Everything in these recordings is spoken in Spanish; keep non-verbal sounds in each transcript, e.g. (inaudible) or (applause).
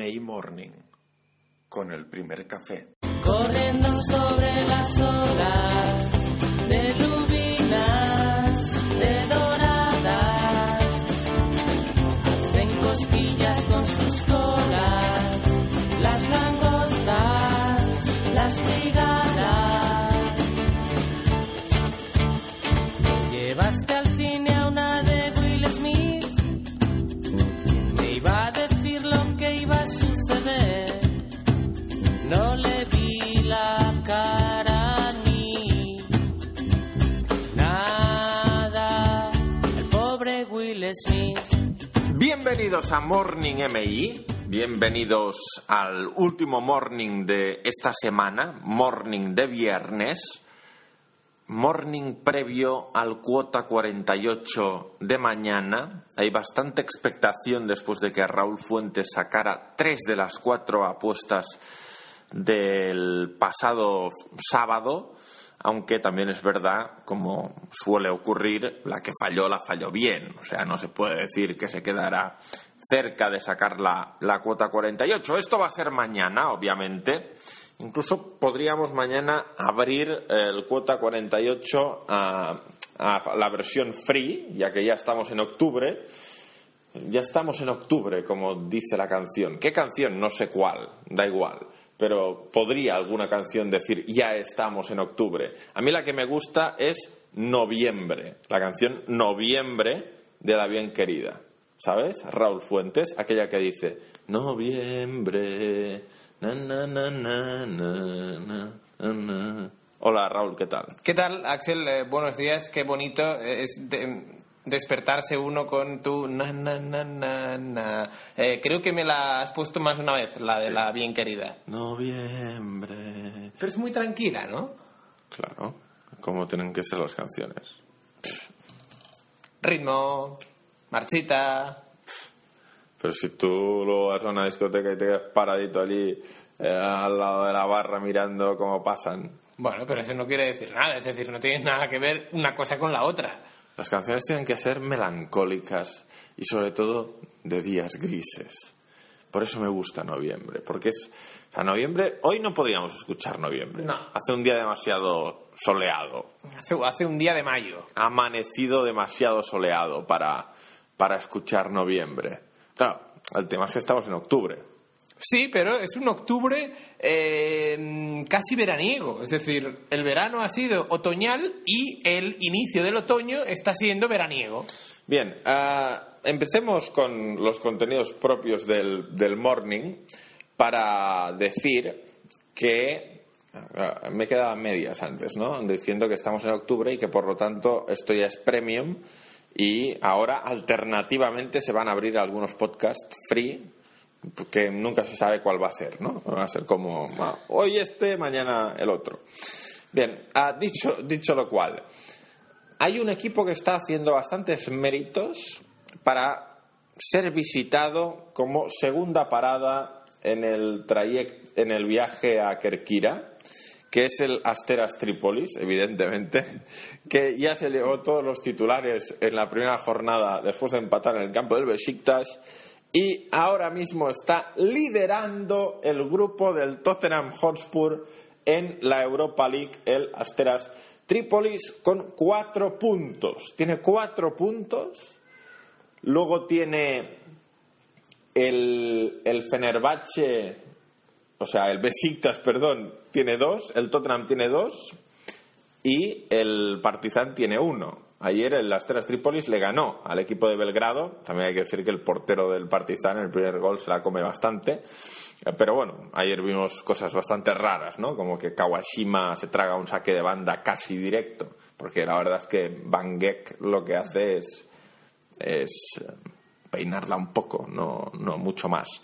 MI Morning con el primer café. corriendo sobre las olas Bienvenidos a Morning MI, bienvenidos al último morning de esta semana, morning de viernes, morning previo al cuota 48 de mañana. Hay bastante expectación después de que Raúl Fuentes sacara tres de las cuatro apuestas del pasado sábado, aunque también es verdad, como suele ocurrir, la que falló la falló bien. O sea, no se puede decir que se quedará cerca de sacar la, la cuota 48. Esto va a ser mañana, obviamente. Incluso podríamos mañana abrir el cuota 48 a, a la versión free, ya que ya estamos en octubre. Ya estamos en octubre, como dice la canción. ¿Qué canción? No sé cuál, da igual. Pero podría alguna canción decir ya estamos en octubre. A mí la que me gusta es Noviembre, la canción Noviembre de la bien querida. ¿Sabes? Raúl Fuentes, aquella que dice Noviembre. na, na, na, na, na, na, na, na". Hola Raúl, ¿qué tal? ¿Qué tal, Axel? Eh, buenos días, qué bonito es de- despertarse uno con tu na na na na na. Eh, creo que me la has puesto más una vez, la de la bien querida. Noviembre. Pero es muy tranquila, ¿no? Claro, como tienen que ser las canciones. Ritmo, marchita. Pero si tú lo vas a una discoteca y te quedas paradito allí eh, al lado de la barra mirando cómo pasan, Bueno, pero eso no quiere decir nada, es decir, no tiene nada que ver una cosa con la otra. Las canciones tienen que ser melancólicas y sobre todo de días grises. Por eso me gusta noviembre, porque es... O sea, noviembre... Hoy no podríamos escuchar noviembre. No. Hace un día demasiado soleado. Hace, hace un día de mayo. Ha amanecido demasiado soleado para, para escuchar noviembre. Claro, el tema es que estamos en octubre. Sí, pero es un octubre eh, casi veraniego. Es decir, el verano ha sido otoñal y el inicio del otoño está siendo veraniego. Bien, ah, empecemos con los contenidos propios del, del morning para decir que ah, me quedaba medias antes, ¿no? Diciendo que estamos en octubre y que por lo tanto esto ya es premium y ahora alternativamente se van a abrir algunos podcasts free que nunca se sabe cuál va a ser, ¿no? Va a ser como ah, hoy este, mañana el otro. Bien, ah, dicho, dicho lo cual, hay un equipo que está haciendo bastantes méritos para ser visitado como segunda parada en el trayect, en el viaje a Kerkira, que es el Asteras Tripolis, evidentemente, que ya se llevó todos los titulares en la primera jornada después de empatar en el campo del Besiktas y ahora mismo está liderando el grupo del Tottenham Hotspur en la Europa League, el Asteras Tripolis, con cuatro puntos. Tiene cuatro puntos. Luego tiene el, el Fenerbahce, o sea, el Besiktas, perdón, tiene dos, el Tottenham tiene dos y el Partizan tiene uno. Ayer el Asteras Tripolis le ganó al equipo de Belgrado. También hay que decir que el portero del Partizan, el primer gol, se la come bastante. Eh, Pero bueno, ayer vimos cosas bastante raras, ¿no? Como que Kawashima se traga un saque de banda casi directo. Porque la verdad es que Van Geek lo que hace es, es eh, peinarla un poco, no, no mucho más.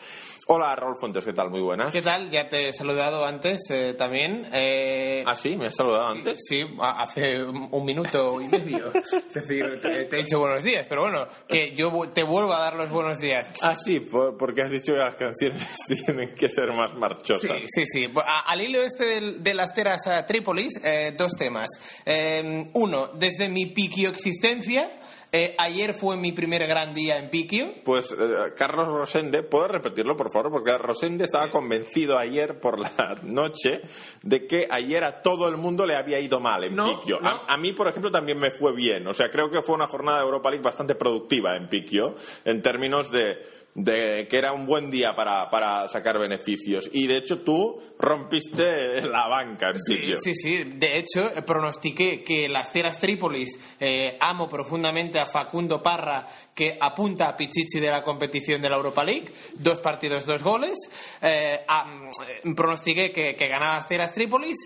Hola, Raúl Fuentes, ¿qué tal? Muy buenas. ¿Qué tal? Ya te he saludado antes eh, también. Eh, Ah, sí, me has saludado antes. Sí, hace un minuto y medio. (laughs) es decir, te, te he dicho buenos días, pero bueno, que yo te vuelvo a dar los buenos días. Ah, sí, por- porque has dicho que las canciones (laughs) tienen que ser más marchosas. Sí, sí, sí. Al hilo este de las teras a Trípolis, eh, dos temas. Eh, uno, desde mi piquio existencia, eh, ayer fue mi primer gran día en Piqui Piquio. Pues eh, Carlos Rosende, ¿puedo repetirlo por favor? Porque Rosende estaba convencido ayer por la (laughs) noche de que ayer a todo el mundo le había ido mal en No, Piquio. no. A, a mí, por ejemplo, también me fue bien. O sea, creo que fue una jornada de Europa League bastante productiva en Piquio, en términos de, de que era un buen día para, para sacar beneficios. Y de hecho tú rompiste (laughs) la banca en Piquio. Sí, sí. De hecho, pronostiqué que las Teras Trípolis, eh, amo profundamente a Facundo Parra, que apunta a Pichichi de la competición de la Europa League. Dos partidos, dos goles. Eh, am, eh, pronostiqué que, que ganaba las Teras Trípolis.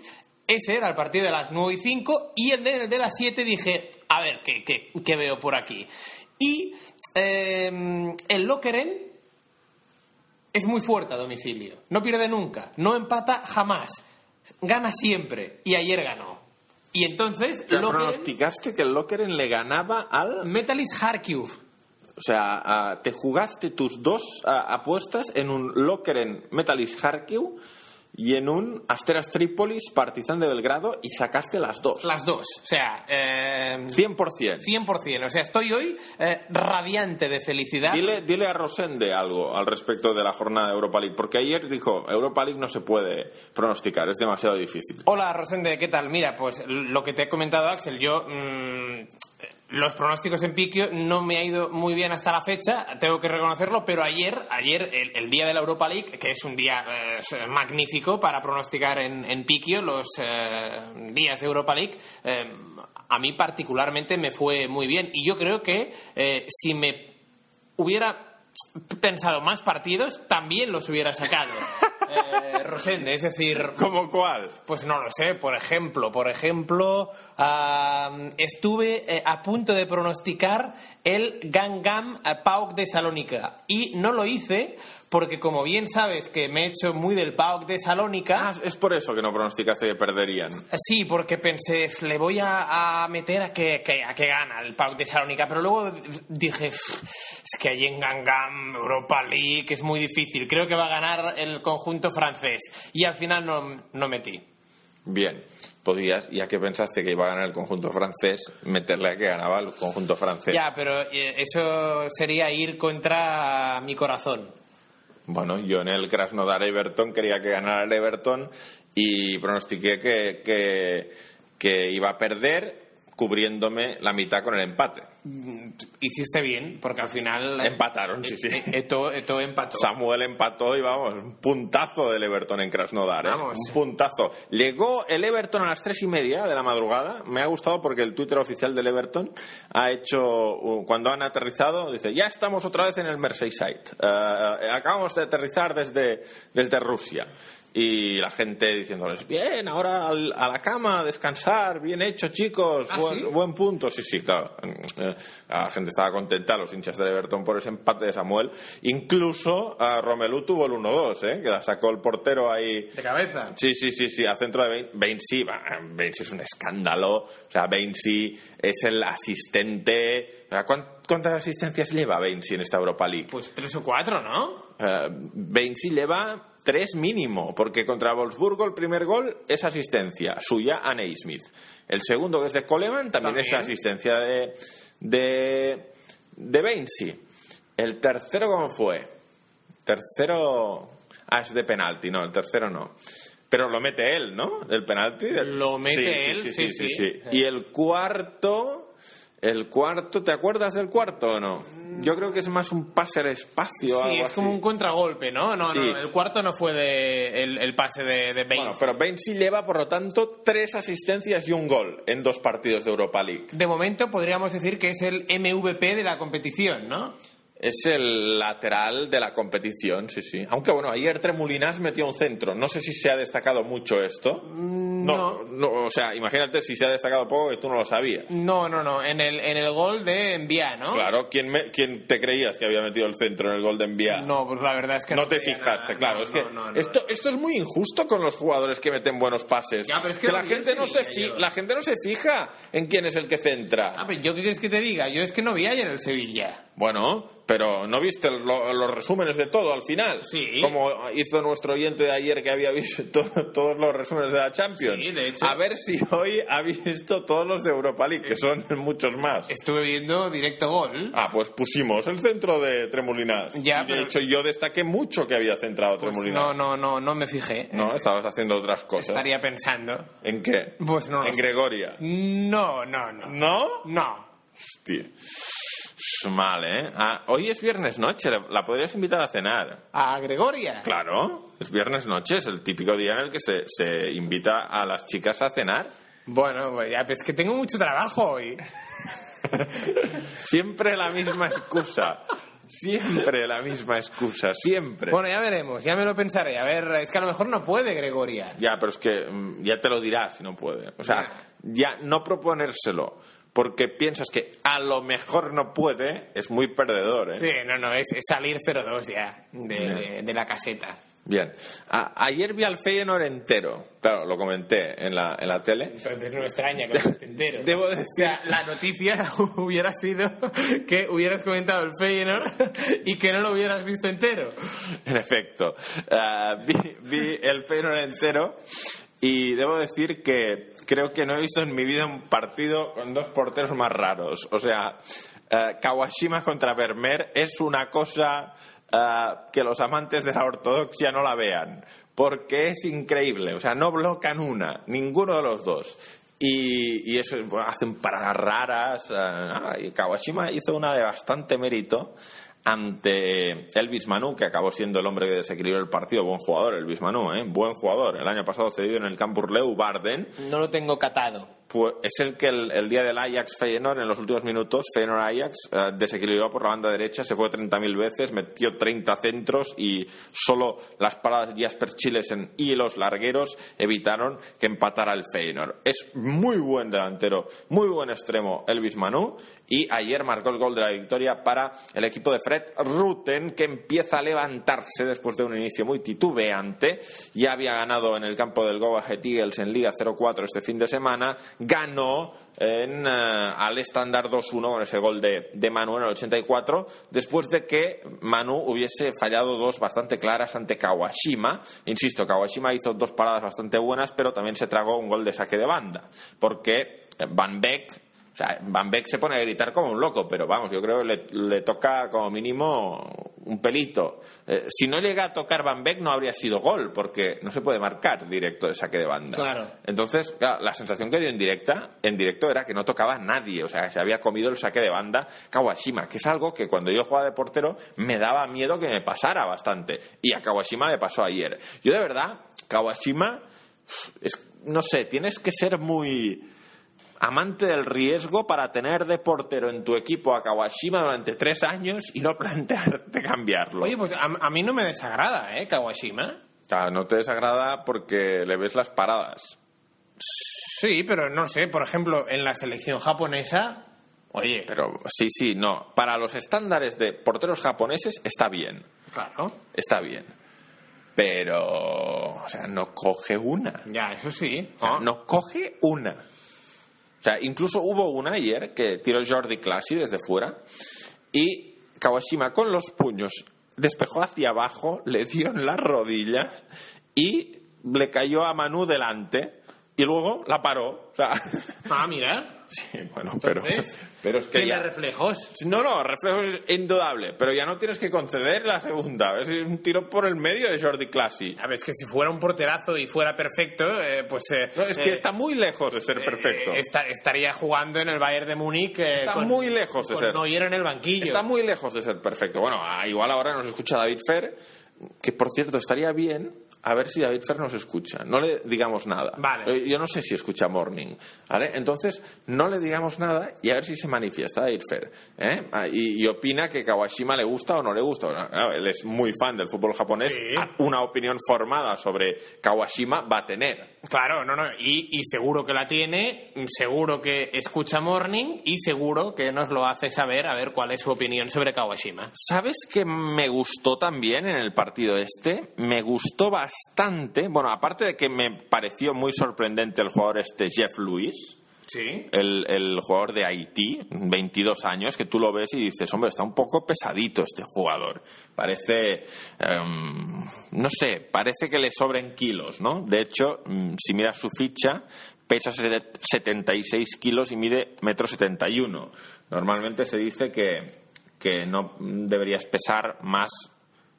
Ese era el partido de las 9 y 5. Y el de, el de las 7 dije, a ver, ¿qué, qué, qué veo por aquí? Y eh, el Lokeren es muy fuerte a domicilio. No pierde nunca. No empata jamás. Gana siempre. Y ayer ganó. Y entonces, Lokeren- pronosticaste que el Lokeren le ganaba al... Metalist Kharkiv. O sea, te jugaste tus dos apuestas en un Lokeren Metalist Kharkiv y en un Asteras Trípolis Partizan de Belgrado y sacaste las dos. Las dos. O sea, eh, 100%. 100%. O sea, estoy hoy eh, radiante de felicidad. Dile, dile a Rosende algo al respecto de la jornada de Europa League, porque ayer dijo, Europa League no se puede pronosticar, es demasiado difícil. Hola, Rosende, ¿qué tal? Mira, pues lo que te he comentado, Axel, yo. mm, los pronósticos en Piquio no me ha ido muy bien hasta la fecha, tengo que reconocerlo, pero ayer, ayer el, día de la Europa League, que es un día eh, magnífico para pronosticar en, en Piquio, los eh, días de Europa League, eh, a mí particularmente me fue muy bien. Y yo creo que eh, si me hubiera pensado más partidos, también los hubiera sacado. Eh, Rosende, es decir, ¿Cómo cuál? pues no lo sé, por ejemplo, por ejemplo, ah, estuve eh, a punto de pronosticar el Gangam eh, PAOK de Salónica y no lo hice porque como bien sabes que me he hecho muy del PAOK de Salónica, Ah, es por eso que no pronosticaste que perderían. eh, sí, porque pensé, le voy a, a meter a que, que- a que gana el PAOK de Salónica, pero luego dije, es que allí en Gangam, Europa League, es muy difícil, creo que va a ganar el conjunto francés y al final no, no metí. Bien, podías, ya que pensaste que iba a ganar el conjunto francés, meterle a que ganaba el conjunto francés. Ya, pero eh, eso sería ir contra mi corazón. Bueno, yo en el Krasnodar Everton quería que ganara el Everton y pronostiqué que, que, que iba a perder cubriéndome la mitad con el empate. Hiciste bien, porque al final... eh, Empataron, sí, sí. eh, Eto, Eto empató. Samuel empató y vamos, un puntazo del Everton en Krasnodar. ¿eh? Vamos. Un puntazo. Llegó el Everton a las tres y media de la madrugada. Me ha gustado porque el Twitter oficial del Everton ha hecho, uh, cuando han aterrizado, dice, ya estamos otra vez en el Merseyside. Eh, eh, acabamos de aterrizar desde, desde Rusia. Y la gente diciéndoles, bien, ahora al- a la cama, a descansar, bien hecho, chicos, ¿Ah, buen, sí? buen punto. Sí, sí, claro. Eh, La gente estaba contenta, los hinchas del Everton, por ese empate de Samuel. Incluso a Romelu tuvo el 1-2, ¿eh? que la sacó el portero ahí. De cabeza. Sí, sí, sí, sí, a centro de Bain- Bainsy. va, Bainsy es un escándalo. O sea, Bainsy es el asistente. o sea, ¿cuán- ¿Cuántas asistencias lleva Bainsy en esta Europa League? Pues tres o cuatro, ¿no? Eh, Bainsy lleva tres mínimo, porque contra Wolfsburgo el primer gol es asistencia suya a Naismith. El segundo, que es de Coleman, también, También. es asistencia de, de, de. El tercero, ¿cómo fue? Tercero. Ah, es de penalti, no, el tercero no. Pero lo mete él, ¿no? El penalti. Lo mete él, sí, sí. Y el cuarto. El cuarto, ¿te acuerdas del cuarto o no? Yo creo que es más un pase al espacio Sí, algo es como así. un contragolpe, ¿no? No, Sí. no, el cuarto no fue de el, el pase de, de Baines. Bueno, pero Bainsy lleva, por lo tanto, tres asistencias y un gol en dos partidos de Europa League. De momento podríamos decir que es el MVP de la competición, ¿no? Es el lateral de la competición, sí, sí. Aunque bueno, ayer Tremulinas metió un centro. No sé si se ha destacado mucho esto. No, no, o sea, imagínate si se ha destacado poco que tú no lo sabías. No, no, no, en el, en el gol de Envía, ¿no? Claro, ¿quién, me- quién te creías que había metido el centro en el gol de enviar? No, pues la verdad es que no te veía fijaste, nada. claro. No, es que no, no, no. esto, esto es muy injusto con los jugadores que meten buenos pases. Ya, pero es que la, gente no se fi- la gente no se fija en quién es el que centra. Ah, pero yo qué quieres que te diga, yo es que no vi ayer el Sevilla. Bueno, Pero ¿no viste lo- los resúmenes de todo al final? Sí. Como hizo nuestro oyente de ayer que había visto (laughs) to- todos los resúmenes de la Champions. Sí, de hecho. A ver si hoy ha visto todos los de Europa League, que son muchos más. Estuve viendo directo gol. Ah, pues pusimos el centro de Tremolinas. Ya, y de pero- hecho yo destaqué mucho que había centrado Pues Tremolinas. no, no, no, no me fijé. No, estabas haciendo otras cosas. Estaría pensando. ¿En qué? Pues no lo En sé. Gregoria. No, no, no. ¿No? No. Hostia. Es mal, ¿eh? Ah, hoy es viernes noche, la podrías invitar a cenar. ¿A Gregoria? Claro, es viernes noche, es el típico día en el que se, se invita a las chicas a cenar. Bueno, pues ya, pues que tengo mucho trabajo hoy. (laughs) Siempre la misma excusa. Siempre la misma excusa, siempre. Bueno, ya veremos, ya me lo pensaré. A ver, es que a lo mejor no puede Gregoria. Ya, pero es que mm, ya te lo dirá si no puede. O sea, ya no proponérselo porque piensas que a lo mejor no puede es muy perdedor, ¿eh? Sí, no, no, es, es salir 0-2 ya de, de- de la caseta. Bien. A- ayer vi al Feyenoord entero. Claro, lo comenté en la, en la tele. Entonces no me extraña que no esté entero. Debo O decir... sea, la noticia (laughs) hubiera sido que hubieras comentado el Feyenoord y que no lo hubieras visto entero. En efecto. Ah, vi, vi el Feyenoord entero y debo decir que creo que no he visto en mi vida un partido con dos porteros más raros. O sea, eh, Kawashima contra Vermeer es una cosa ah, que los amantes de la ortodoxia no la vean. Porque es increíble. O sea, no blocan una, ninguno de los dos. Y, eso, hacen paradas raras. ah, y Kawashima hizo una de bastante mérito ante Elvis Manu, que acabó siendo el hombre que desequilibró el partido. Buen jugador, Elvis Manu, ¿eh? buen jugador. El año pasado cedido en el Campus Leu Barden. No lo tengo catado. Pues es el que el, el día del Ajax Feyenoord, en los últimos minutos, Feyenoord Ajax eh, desequilibró por la banda derecha, se fue 30.000 veces, metió 30 centros y solo las paradas de Jasper Chilesen y los largueros evitaron que empatara el Feyenoord. Es muy buen delantero, muy buen extremo Elvis Manu y ayer marcó el gol de la victoria para el equipo de Fred Rutten que empieza a levantarse después de un inicio muy titubeante. Ya había ganado en el campo del Go Ahead Eagles en Liga 0-4 este fin de semana, ganó en, eh, al estándar 2-1 con ese gol de, de Manu en el 84, después de que Manu hubiese fallado dos bastante claras ante Kawashima. Insisto, Kawashima hizo dos paradas bastante buenas, pero también se tragó un gol de saque de banda, porque Van Beek o sea, Van Beek se pone a gritar como un loco, pero vamos, yo creo que le, le toca como mínimo un pelito. Eh, si no llega a tocar Van Beek no habría sido gol, porque no se puede marcar directo de saque de banda. Claro. Entonces, claro, la sensación que dio en directa, en directo era que no tocaba nadie, o sea, se había comido el saque de banda Kawashima, que es algo que cuando yo jugaba de portero me daba miedo que me pasara bastante. Y a Kawashima le pasó ayer. Yo de verdad, Kawashima, es, no sé, tienes que ser muy amante del riesgo para tener de portero en tu equipo a Kawashima durante tres años y no (laughs) plantearte cambiarlo. Oye, pues a, a mí no me desagrada, ¿eh? Kawashima. Claro, no te desagrada porque le ves las paradas. Sí, pero no sé, por ejemplo, en la selección japonesa, oye, Pero sí, sí, no. Para los estándares de porteros japoneses está bien. claro, Está bien. Pero, o sea, no coge una. ya, eso sí. O sea, no coge una. O sea, incluso hubo una ayer que tiró Jordi Classi desde fuera y Kawashima con los puños despejó hacia abajo, le dio en las rodillas y le cayó a Manu delante y luego la paró. O sea, Ah, mira, sí, bueno, pero, Entonces, pero es que tiene ya... reflejos. No, no, reflejo es indudable, pero ya no tienes que conceder la segunda. Es un tiro por el medio de Jordi Classi. A ver, es que si fuera un porterazo y fuera perfecto, eh, pues... eh, No, es que eh, está muy lejos de ser perfecto. eh, esta- estaría jugando en el Bayern de Múnich eh, Está con, muy lejos de con ser. Neuer en el banquillo. Está muy lejos de ser perfecto. Bueno, igual ahora nos escucha David Fer, que por cierto estaría bien a ver si David Fer nos escucha. No le digamos nada. Vale. Eh, Yo no sé si escucha Morning. ¿vale? Entonces, no le digamos nada y a ver si se manifiesta David Fer. ¿eh? Ah, Y, y opina que Kawashima le gusta o no le gusta. Bueno, él es muy fan del fútbol japonés. Sí. Ah, Una opinión formada sobre Kawashima va a tener. Claro, no, no. Y, y seguro que la tiene, seguro que escucha Morning y seguro que nos lo hace saber a ver cuál es su opinión sobre Kawashima. ¿Sabes qué me gustó también en el partido este? Me gustó bastante, bueno, aparte de que me pareció muy sorprendente el jugador este Jeff Lewis, Sí. el, el jugador de Haití, 22 años, que tú lo ves y dices, hombre, está un poco pesadito este jugador. Parece, em, no sé, parece que le sobren kilos, ¿no? De hecho, mm, si miras su ficha, pesa set- 76 kilos y mide metro 71. Normalmente se dice que, que no deberías pesar más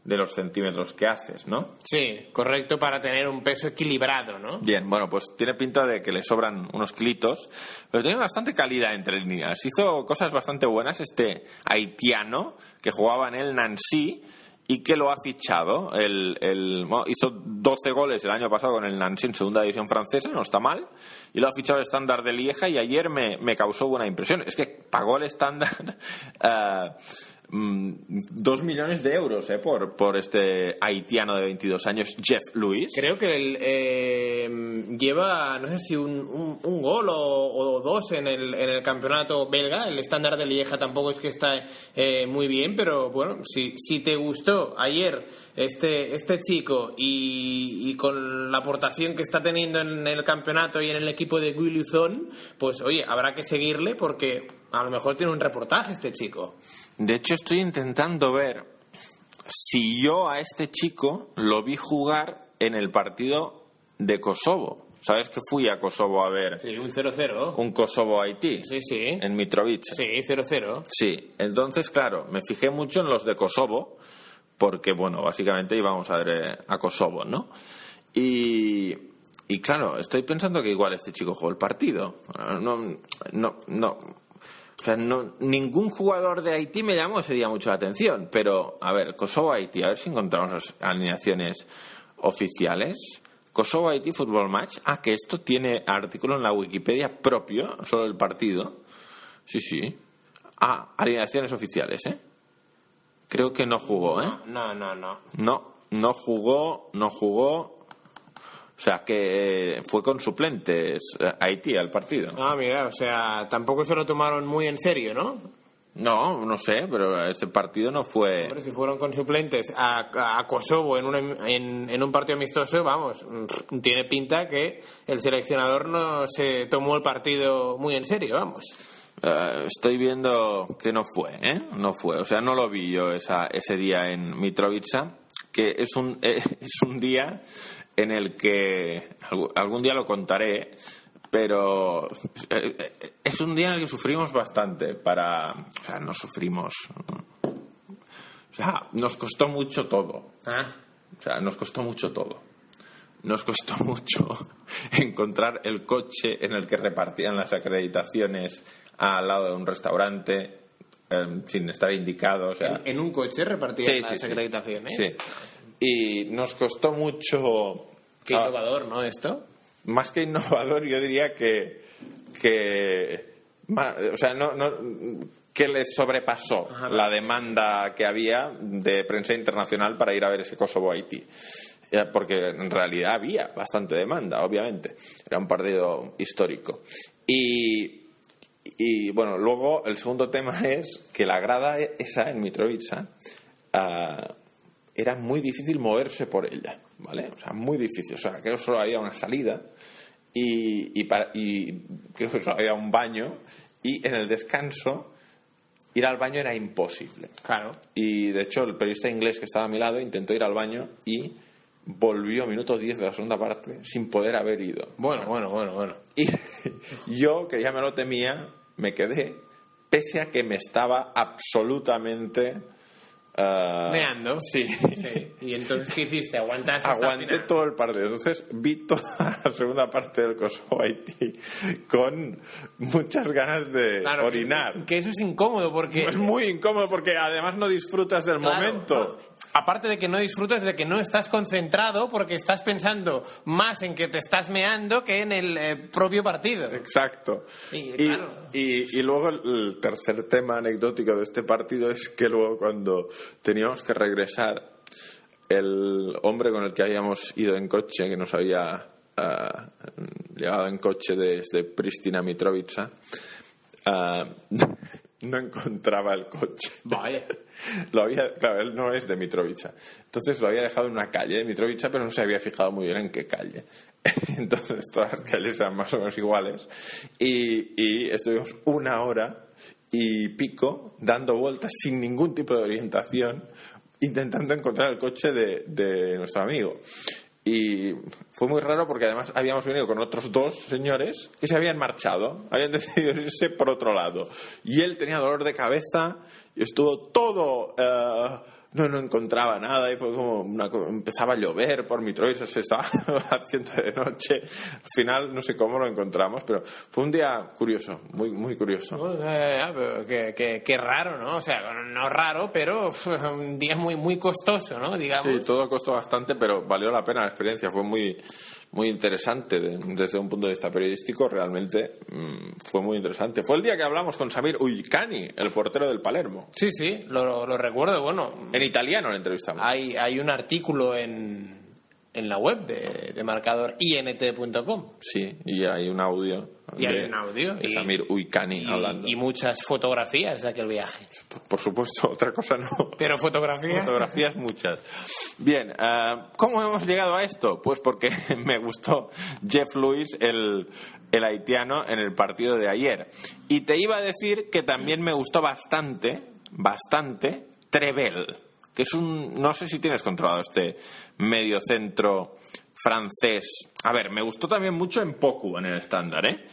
de los centímetros que haces, ¿no? Sí, correcto, para tener un peso equilibrado, ¿no? Bien, bueno, pues tiene pinta de que le sobran unos kilitos, pero tiene bastante calidad entre líneas. Hizo cosas bastante buenas este haitiano que jugaba en el Nancy y que lo ha fichado. El, el- bueno, hizo 12 goles el año pasado con el Nancy en segunda división francesa, no está mal, y lo ha fichado el estándar de Lieja y ayer me, me causó buena impresión. Es que pagó el estándar (laughs) eh, dos millones de euros eh, por, por este haitiano de 22 años, Jeff Lewis. Creo que él eh, lleva, no sé si un, un- gol o, dos en el, en el campeonato belga. El estándar de Lieja tampoco es que está eh, muy bien, pero bueno, si, si te gustó ayer este, este chico y, con la aportación que está teniendo en el campeonato y en el equipo de Guy Luzon, pues oye, habrá que seguirle porque a lo mejor tiene un reportaje este chico. De hecho, estoy intentando ver si yo a este chico lo vi jugar en el partido de Kosovo. ¿Sabes que fui a Kosovo a ver Sí, un 0-0. un Kosovo-Haití? Sí, sí. En Mitrovica. Sí, 0-0. Sí, entonces, claro, me fijé mucho en los de Kosovo, porque, bueno, básicamente íbamos a ver eh, a Kosovo, ¿no? Y, y, claro, estoy pensando que igual este chico jugó el partido. No, no, no. O sea, no, ningún jugador de Haití me llamó ese día mucho la atención, pero, a ver, Kosovo-Haití, a ver si encontramos las alineaciones oficiales. Kosovo-Haití Fútbol Match. Ah, que esto tiene artículo en la Wikipedia propio, solo el partido. Sí, sí. Ah, alineaciones oficiales, ¿eh? Creo que no jugó, ¿eh? No, no, no. No, no jugó, no jugó. O sea, que eh, fue con suplentes eh, Haití al partido. Ah, mira, o sea, tampoco se lo tomaron muy en serio, ¿no? No, no sé, pero ese partido no fue... Hombre, si fueron con suplentes a, a Kosovo en, un- en, en un partido amistoso, vamos, mm, tiene pinta que el seleccionador no se tomó el partido muy en serio, vamos. Eh, estoy viendo que no fue, ¿eh? No fue. O sea, no lo vi yo esa, ese día en Mitrovica, que es un, eh, (laughs) es un día en el que algún día lo contaré, pero eh, es un día en el que sufrimos bastante para... O sea, no sufrimos... O sea, nos costó mucho todo. Ah, O sea, nos costó mucho todo. Nos costó (laughs) mucho encontrar el coche en el que repartían las acreditaciones al lado de un restaurante eh, sin estar indicado. O sea, en un coche repartían Sí, las sí, sí. acreditaciones. Sí. Y nos costó mucho. Qué ah, innovador, ¿no? Esto. más que innovador, yo diría que. que o sea, no, no- que les sobrepasó Ajá. la demanda que había de prensa internacional para ir a ver ese Kosovo-Haití. Eh, Porque en realidad había bastante demanda, obviamente. Era un partido histórico. Y, y bueno, luego el segundo tema es que la grada esa en Mitrovica ah, era muy difícil moverse por ella, ¿vale? O sea, muy difícil. O sea, que solo había una salida y, y, para- y creo que solo había un baño y en el descanso ir al baño era imposible. Claro. Y de hecho el periodista inglés que estaba a mi lado intentó ir al baño y volvió minuto 10 de la segunda parte sin poder haber ido. Bueno, bueno, bueno, bueno. Y (laughs) yo, que ya me lo temía, me quedé, pese a que me estaba absolutamente... ah, Meando. Sí. Sí. ¿Y entonces qué hiciste? ¿Aguantaste hasta el Aguanté todo el partido. Entonces vi toda la segunda parte del Kosovo Haití con muchas ganas de Claro, orinar. Que, que eso es incómodo porque... Es muy incómodo porque además no disfrutas del Claro, momento. no. Aparte de que no disfrutas de que no estás concentrado porque estás pensando más en que te estás meando que en el eh, propio partido. Exacto. Sí, y, claro. y- y luego el, tercer tema anecdótico de este partido es que luego cuando teníamos que regresar, el hombre con el que habíamos ido en coche, que nos había ah, llegado en coche desde Pristina Mitrovica, ah, no encontraba el coche. Vaya. Lo había, claro, él no es de Mitrovica. Entonces lo había dejado en una calle de Mitrovica, pero no se había fijado muy bien en qué calle. (laughs) Entonces todas las calles eran más o menos iguales. Y, y estuvimos una hora y pico dando vueltas sin ningún tipo de orientación, intentando encontrar el coche de, de nuestro amigo. Y fue muy raro porque además habíamos venido con otros dos señores que se habían marchado, habían (laughs) decidido irse por otro lado. Y él tenía dolor de cabeza y estuvo todo... eh, no, no encontraba nada y fue como una empezaba a llover por Mitrovica, se estaba (laughs) haciendo de noche. Al final no sé cómo lo encontramos, pero fue un día curioso, muy, muy curioso. Eh, ah, qué, qué- qué raro, ¿no? O sea, no raro, pero un día muy, muy costoso, ¿no? Digamos. Sí, todo costó bastante, pero valió la pena la experiencia. Fue muy, muy interesante de- desde un punto de vista periodístico. Realmente mm, fue muy interesante. Fue el día que hablamos con Samir Uicani, el portero del Palermo. Sí, sí, lo, lo recuerdo. Bueno, En italiano le entrevistamos. hay, hay un artículo en, en la web de, de marcador int.com. Sí, y hay un audio. Y hay un audio, de y- Samir Uicani hablando. Y, y muchas fotografías de aquel viaje. Por- Por supuesto, (laughs) otra cosa no. Pero fotografías. Fotografías muchas. Bien, eh, ¿cómo hemos llegado a esto? Pues porque (laughs) me gustó Jeff Lewis, el, el haitiano, en el partido de ayer. Y te iba a decir que también me gustó bastante, bastante, Trevel, que es un, no sé si tienes controlado este medio centro francés. A ver, me gustó también mucho en Poku en el estándar, ¿eh?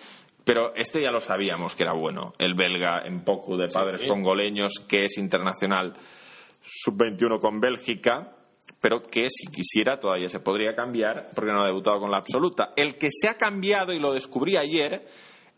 Pero este ya lo sabíamos que era bueno, el belga en Poku de padres congoleños, que es internacional sub-21 con Bélgica, pero que si quisiera todavía se podría cambiar porque no ha debutado con la absoluta. El que se ha cambiado y lo descubrí ayer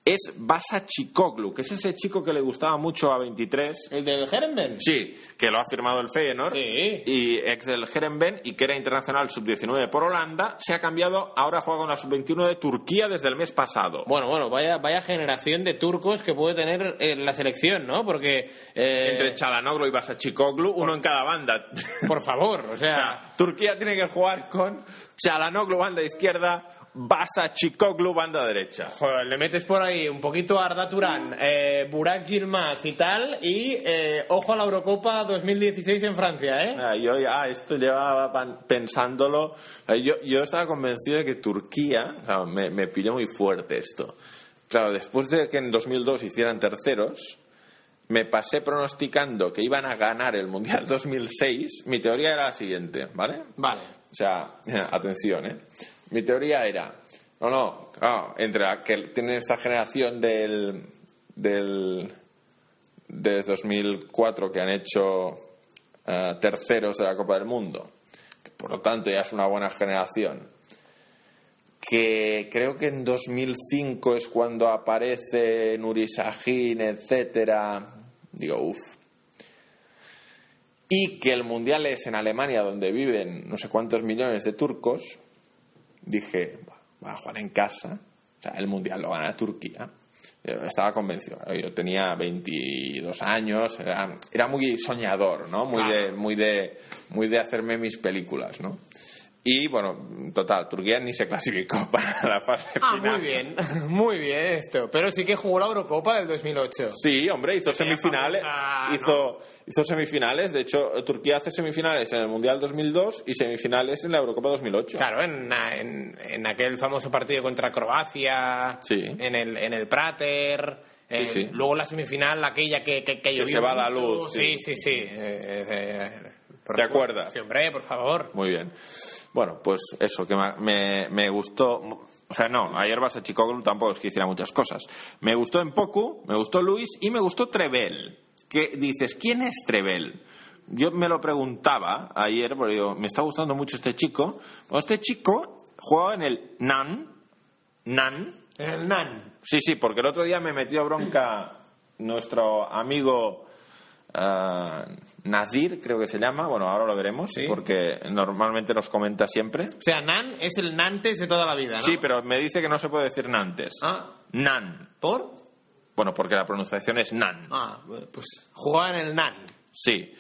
es Basa Chikoglu, que es ese chico que le gustaba mucho a 23. ¿El del Herenben? Sí, que lo ha firmado el Feyenoord Sí. y ex del Herenben y que era internacional sub-19 por Holanda, se ha cambiado, ahora juega con la sub-21 de Turquía desde el mes pasado. Bueno, bueno, vaya, vaya generación de turcos que puede tener eh, la selección, ¿no? Porque, eh, Entre Chalanoglu y Basa Chikoglu, uno en cada banda. por favor, o (laughs) O sea, sea, Turquía tiene que jugar con Chalanoglu banda izquierda, Basa Chikoglu banda derecha. joder, le metes por ahí un poquito a Arda Turán, eh, Burak Yilmaz y tal, y eh, ojo a la Eurocopa 2016 en Francia, ¿eh? Ah, yo ya esto llevaba pensándolo. Ah, Yo, yo estaba convencido de que Turquía, me, me pilló muy fuerte esto. Claro, después de que en 2002 hicieran terceros, me pasé pronosticando que iban a ganar el Mundial 2006. Mi teoría era la siguiente, ¿vale? Vale. O sea, (laughs) atención, ¿eh? Mi teoría era, no, no, claro, entre la que tienen esta generación del, del, de 2004 que han hecho eh, terceros de la Copa del Mundo, que por lo tanto ya es una buena generación, que creo que en 2005 es cuando aparece Nuri Sahin, etcétera, digo, uff, y que el mundial es en Alemania donde viven no sé cuántos millones de turcos, dije, va a jugar en casa, o sea, el mundial lo gana Turquía. Yo estaba convencido, yo tenía 22 años, era, era muy soñador, ¿no? Muy de, muy de, muy de hacerme mis películas, ¿no? Y bueno, total, Turquía ni se clasificó (laughs) para la fase Ah, final. muy bien, (laughs) muy bien esto. Pero sí que jugó la Eurocopa del 2008. Sí, hombre, hizo semifinales. famosa, Hizo, hizo semifinales. De hecho, Turquía hace semifinales en el Mundial 2002 y semifinales en la Eurocopa 2008. Claro, en, en, en aquel famoso partido contra Croacia, Sí. en, el, en el Prater, en- sí. luego la semifinal, aquella que, que, que llovió se va la mucho. luz, Sí, sí. sí, sí. eh, eh, lo ¿Te acuerdas? Sí, hombre, por favor. Muy bien. Bueno, pues eso, que me, me, gustó. O sea, no, ayer vas a Chicoglu tampoco es que hiciera muchas cosas. Me gustó en Poku, me gustó Luis y me gustó Trevel. Que dices, ¿quién es Trevel? Yo me lo preguntaba ayer, porque digo, me está gustando mucho este chico. Este chico jugaba en el NAN. NAN. En el NAN. Sí, sí, porque el otro día me metió bronca nuestro amigo ah, Nazir, creo que se llama. Bueno, ahora lo veremos, Sí. porque normalmente nos comenta siempre. O sea, NAN es el Nantes de toda la vida, ¿no? Sí, pero me dice que no se puede decir Nantes. Ah, Nan. ¿por? Bueno, porque la pronunciación es Nan. Ah, pues jugaba en el NAN. Sí.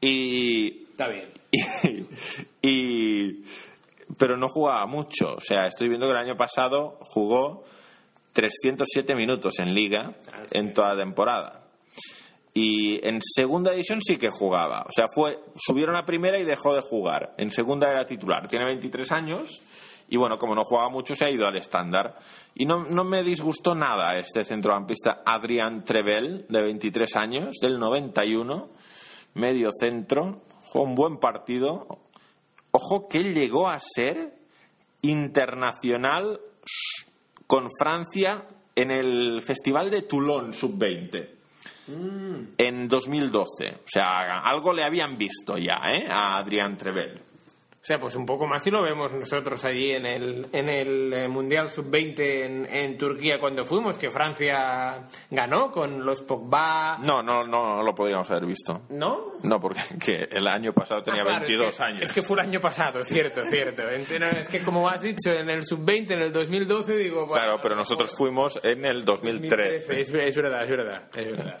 Y, Está bien. y, y- pero no jugaba mucho. O sea, estoy viendo que el año pasado jugó 307 minutos en liga Ah, en toda la temporada. Y en segunda división sí que jugaba. O sea, fue subieron a primera y dejó de jugar. En segunda era titular. Tiene 23 años y bueno, como no jugaba mucho, se ha ido al estándar. Y no, no me disgustó nada este centrocampista Adrián Trevel, de 23 años, del 91, medio centro. Jugó un buen partido. Ojo que llegó a ser internacional con Francia en el Festival de Toulon Sub-20 en 2012. O sea, algo le habían visto ya, ¿eh? A Adrián Trevel. Sea, pues un poco más si lo vemos nosotros allí en el, en el eh, Mundial Sub-20 en, en Turquía cuando fuimos, que Francia ganó con los Pogba. No, no, no lo podríamos haber visto. ¿No? No, porque (laughs) que el año pasado tenía Ah, claro, 22 es que, años. Es que fue el año pasado, cierto, cierto. Entonces, es que como has dicho, en el Sub-20, en el 2012, digo... bueno, Claro, pero nosotros fuimos en el 2013. Es, es verdad, es verdad, es verdad.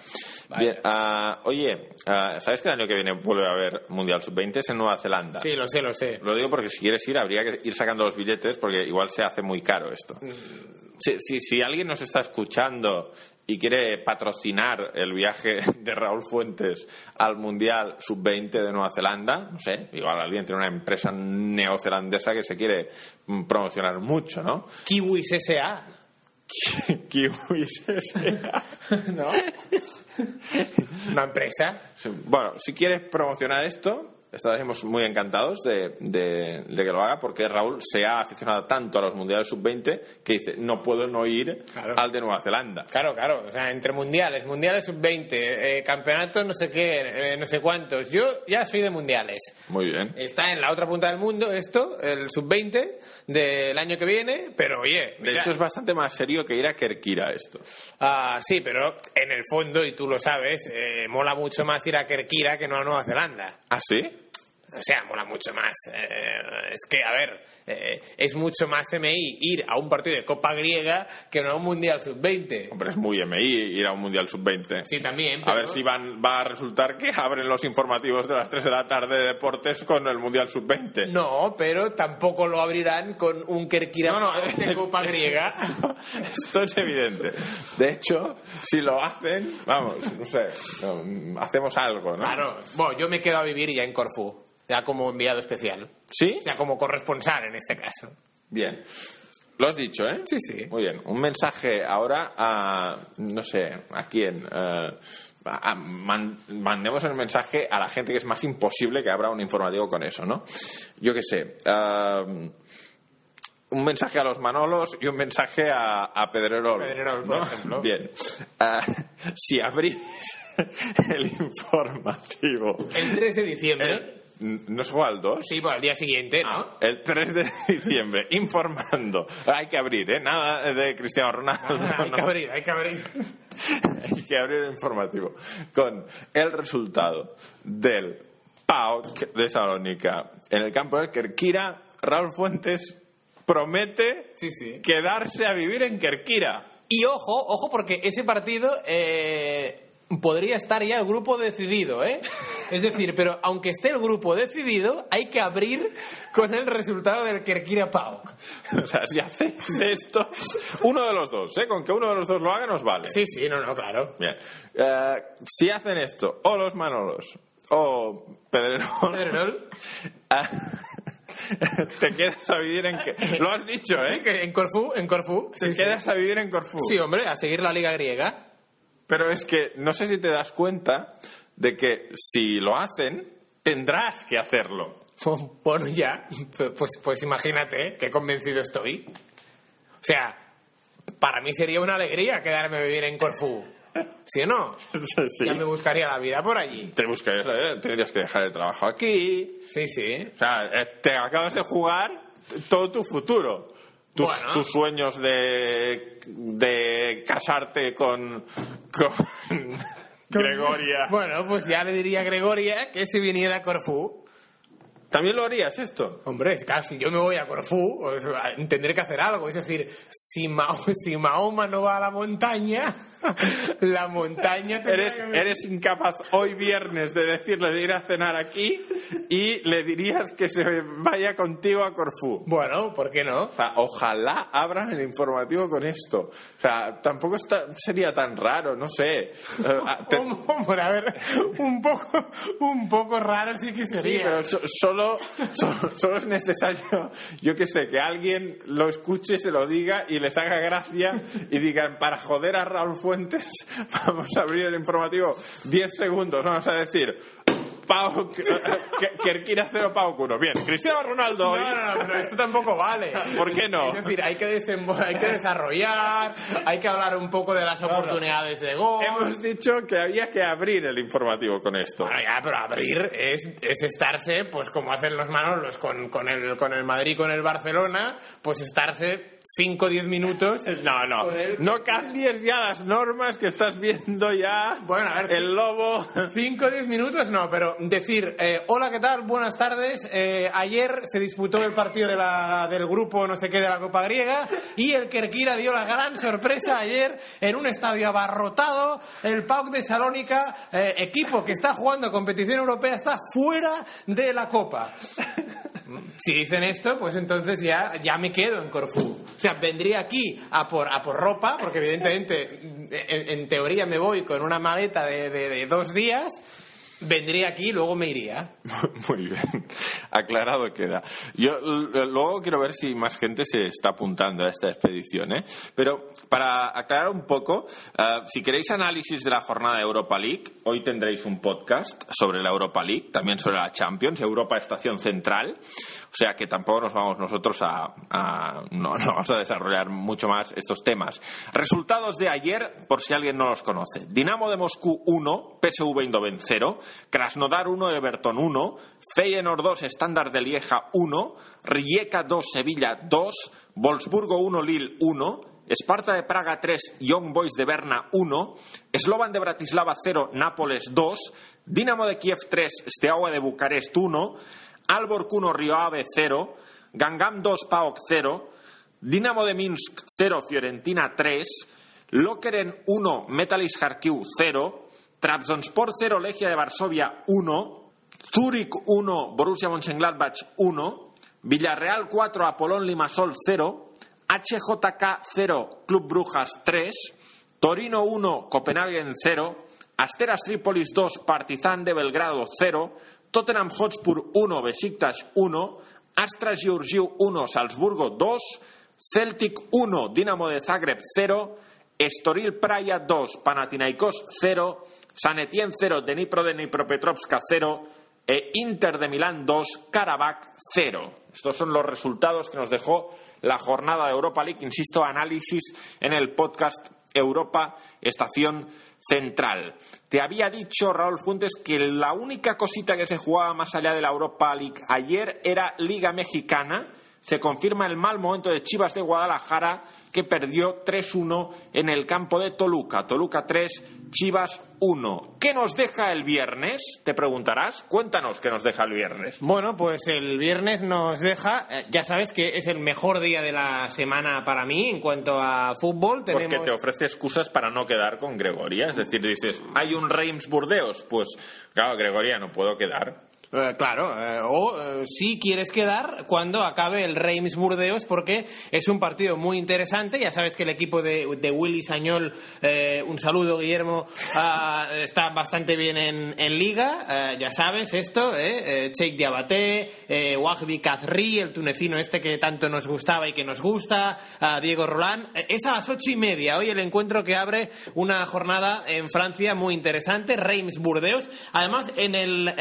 Vale. Bien, ah, oye, ah, ¿sabes que el año que viene vuelve a haber Mundial Sub-20? Es en Nueva Zelanda. Sí, lo sé, lo sé. Lo digo porque si quieres ir habría que ir sacando los billetes porque igual se hace muy caro esto. Si, si, si alguien nos está escuchando y quiere patrocinar el viaje (laughs) de Raúl Fuentes al Mundial Sub-20 de Nueva Zelanda, no sé, igual alguien tiene una empresa neozelandesa que se quiere mm, promocionar mucho, ¿no? Kiwis S.A. (laughs) Kiwis S.A.. (laughs) ¿No? Una empresa. Bueno, si quieres promocionar esto, estaremos muy encantados de, de- de que lo haga porque Raúl se ha aficionado tanto a los mundiales sub-20 que dice, no puedo no ir Claro. al de Nueva Zelanda. Claro, claro. O sea, entre mundiales, mundiales sub-20, eh, campeonatos no sé qué, eh, no sé cuántos. Yo ya soy de mundiales. Muy bien. Está en la otra punta del mundo esto, el sub-20 del año que viene, pero oye, De hecho, es bastante más serio que ir a Kerkira esto. ah, sí, pero en el fondo, y tú lo sabes, eh, mola mucho más ir a Kerkira que no a Nueva Zelanda. ¿Ah, sí? O sea, mola mucho más. Eh, es que, a ver, eh, es mucho más MI ir a un partido de Copa Griega que no a un Mundial Sub-20. Hombre, es muy MI ir a un mundial sub-20. Sí, también. A ver si van, va a resultar que abren los informativos de las 3 de la tarde de deportes con el mundial sub-20. No, pero tampoco lo abrirán con un Kerkira No, no, de Copa Griega. (laughs) Esto es evidente. De hecho, si lo hacen, vamos, no sé, hacemos algo, ¿no? Claro. Bueno, yo me quedo a vivir ya en Corfú, ya como enviado especial. ¿Sí? Sea, como corresponsal en este caso. Bien. Lo has dicho, ¿eh? Sí, sí. Muy bien. Un mensaje ahora a, no sé, ¿a quién? Eh, a- a- man- mandemos el mensaje a la gente que es más imposible que abra un informativo con eso, ¿no? Yo qué sé. eh, un mensaje a los Manolos y un mensaje a, a Pedrerol. Pedrerol, por ¿no? ejemplo. (laughs) Bien. Eh, si abrís (laughs) el informativo. El 3 de diciembre. el- ¿No se juega al 2? Sí, pues al día siguiente, ¿no? Ah, el 3 de (laughs) diciembre, informando. Hay que abrir, ¿eh? Nada de Cristiano Ronaldo. hay que no. abrir, hay que abrir. (laughs) Hay que abrir el informativo. Con el resultado del PAOK de Salónica en el campo del Kerkira, Raúl Fuentes promete Sí, sí. quedarse a vivir en Kerkira. Y ojo, ojo, porque ese partido eh, podría estar ya el grupo decidido, ¿eh? (laughs) Es decir, pero aunque esté el grupo decidido, hay que abrir con el resultado del Kerkira PAOK. O sea, si hacéis esto, uno de los dos, ¿eh? Con que uno de los dos lo haga nos vale. Sí, sí, no, no, claro. Bien. Eh, si hacen esto, o los Manolos, o Pedrerol, Pedrerol. (laughs) ah, (laughs) te quedas a vivir en... que- Lo has dicho, Sí, ¿eh? que en Corfú, en Corfú. Te Sí, sí. quedas a vivir en Corfú. Sí, hombre, a seguir la liga griega. Pero es que no sé si te das cuenta de que si lo hacen, tendrás que hacerlo. (laughs) Bueno, ya, pues, pues imagínate qué convencido estoy. O sea, para mí sería una alegría quedarme a vivir en Corfú. ¿Sí o no? (laughs) Sí. Ya me buscaría la vida por allí. Te buscarías, tendrías que dejar el trabajo aquí. Sí, sí. O sea, eh, te acabas de jugar todo tu futuro. Tus, Bueno. tus sueños de, de casarte con, (laughs) con Gregoria. Bueno, pues ya le diría a Gregoria que se viniera a Corfú. ¿También lo harías esto? Hombre, es claro, si yo me voy a Corfú, pues, tendré que hacer algo. Es decir, si, Mao- (laughs) si Mahoma no va a la montaña, (laughs) la montaña Eres, que- eres incapaz hoy viernes de decirle de ir a cenar aquí y le dirías que se vaya contigo a Corfú. Bueno, ¿por qué no? O sea, ojalá abran el informativo con esto. O sea, tampoco está- sería tan raro, no sé. Ah, te- (laughs) Hombre, a ver, un poco, un poco raro sí que sería. Sí, pero so- solo, solo, solo es necesario, yo que sé, que alguien lo escuche, se lo diga y les haga gracia y digan, para joder a Raúl Fuentes, (laughs) vamos a abrir el informativo 10 segundos, vamos a decir, Pau, Kerkira 0, Pau 1. Bien, Cristiano Ronaldo. No, no, no, pero esto tampoco vale. ¿Por qué no? Es decir, hay que, hay que desarrollar, hay que hablar un poco de las oportunidades de gol. Hemos dicho que había que abrir el informativo con esto. Bueno, ya, pero abrir es, es estarse, pues como hacen los Manolos con, con, el, con el Madrid, con el Barcelona, pues estarse 5 o 10 minutos. (laughs) No, no, Joder. no cambies ya las normas que estás viendo ya. Bueno, a ver, el lobo. 5 o 10 minutos no, pero decir, eh, hola, ¿qué tal? Buenas tardes. Eh, ayer se disputó el partido de la, del grupo no sé qué de la Copa Griega y el Kerkira dio la gran sorpresa ayer en un estadio abarrotado. El PAOK de Salónica, eh, equipo que está jugando competición europea, está fuera de la Copa. (laughs) Si dicen esto, pues entonces ya, ya me quedo en Corfú. O sea, vendría aquí a por, a por ropa, porque evidentemente, en, teoría me voy con una maleta de, de- dos días, vendría aquí y luego me iría. (laughs) Muy bien, aclarado queda. Yo luego quiero ver si más gente se está apuntando a esta expedición, ¿eh? Pero para aclarar un poco, eh, si queréis análisis de la jornada de Europa League, hoy tendréis un podcast sobre la Europa League, también sobre la Champions, Europa Estación Central, o sea que tampoco nos vamos nosotros a, a- no, no vamos a desarrollar mucho más estos temas. Resultados de ayer, por si alguien no los conoce. Dinamo de Moscú 1, PSV Eindhoven 0, Krasnodar 1, Everton 1, Feyenoord 2, Standard de Lieja 1, Rijeka 2, Sevilla 2, Wolfsburgo 1, Lille 1, Esparta de Praga 3, Young Boys de Berna 1, Slovan de Bratislava 0, Nápoles 2, Dinamo de Kiev 3, Steaua de Bucarest 1, Alborg 1, Rio Ave 0, Gangam 2, PAOK 0, Dinamo de Minsk 0, Fiorentina 3, Lokeren 1, Metalist Kharkiv 0, Trabzonspor 0, Legia de Varsovia 1, Zurich 1, Borussia Mönchengladbach 1, Villarreal 4, Apolón Limasol 0, HJK 0, Club Brujas 3, Torino 1, Copenhagen 0, Asteras Trípolis 2, Partizan de Belgrado 0, Tottenham Hotspur 1, Besiktas 1, Astra Giurgiu 1, Salzburgo 2, Celtic 1, Dinamo de Zagreb 0, Estoril Praia 2, Panathinaikos 0, San Etienne 0, Dnipro de Dnipropetrovska 0 e Inter de Milán 2, Karabakh 0. Estos son los resultados que nos dejó la jornada de Europa League. Insisto, análisis en el podcast Europa Estación Central. Te había dicho, Raúl Fuentes, que la única cosita que se jugaba más allá de la Europa League ayer era Liga Mexicana. Se confirma el mal momento de Chivas de Guadalajara, que perdió 3-1 en el campo de Toluca. Toluca 3, Chivas 1. ¿Qué nos deja el viernes? Te preguntarás. Cuéntanos qué nos deja el viernes. Bueno, pues el viernes nos deja, eh, ya sabes que es el mejor día de la semana para mí en cuanto a fútbol. Tenemos... Porque te ofrece excusas para no quedar con Gregoria. Es decir, dices, hay un Reims Burdeos. Pues, claro, Gregoria, no puedo quedar. Eh, claro, eh, o eh, si quieres quedar cuando acabe el Reims Burdeos, porque es un partido muy interesante. Ya sabes que el equipo de, de Willy Sañol, eh, un saludo Guillermo, ah, está bastante bien en, en liga. ya sabes esto, eh, Cheikh Diabaté, eh, Wahbi Kazri, el tunecino este que tanto nos gustaba y que nos gusta, ah, Diego Roland. Es a las ocho y media hoy el encuentro que abre una jornada en Francia muy interesante, Reims Burdeos. Además, en el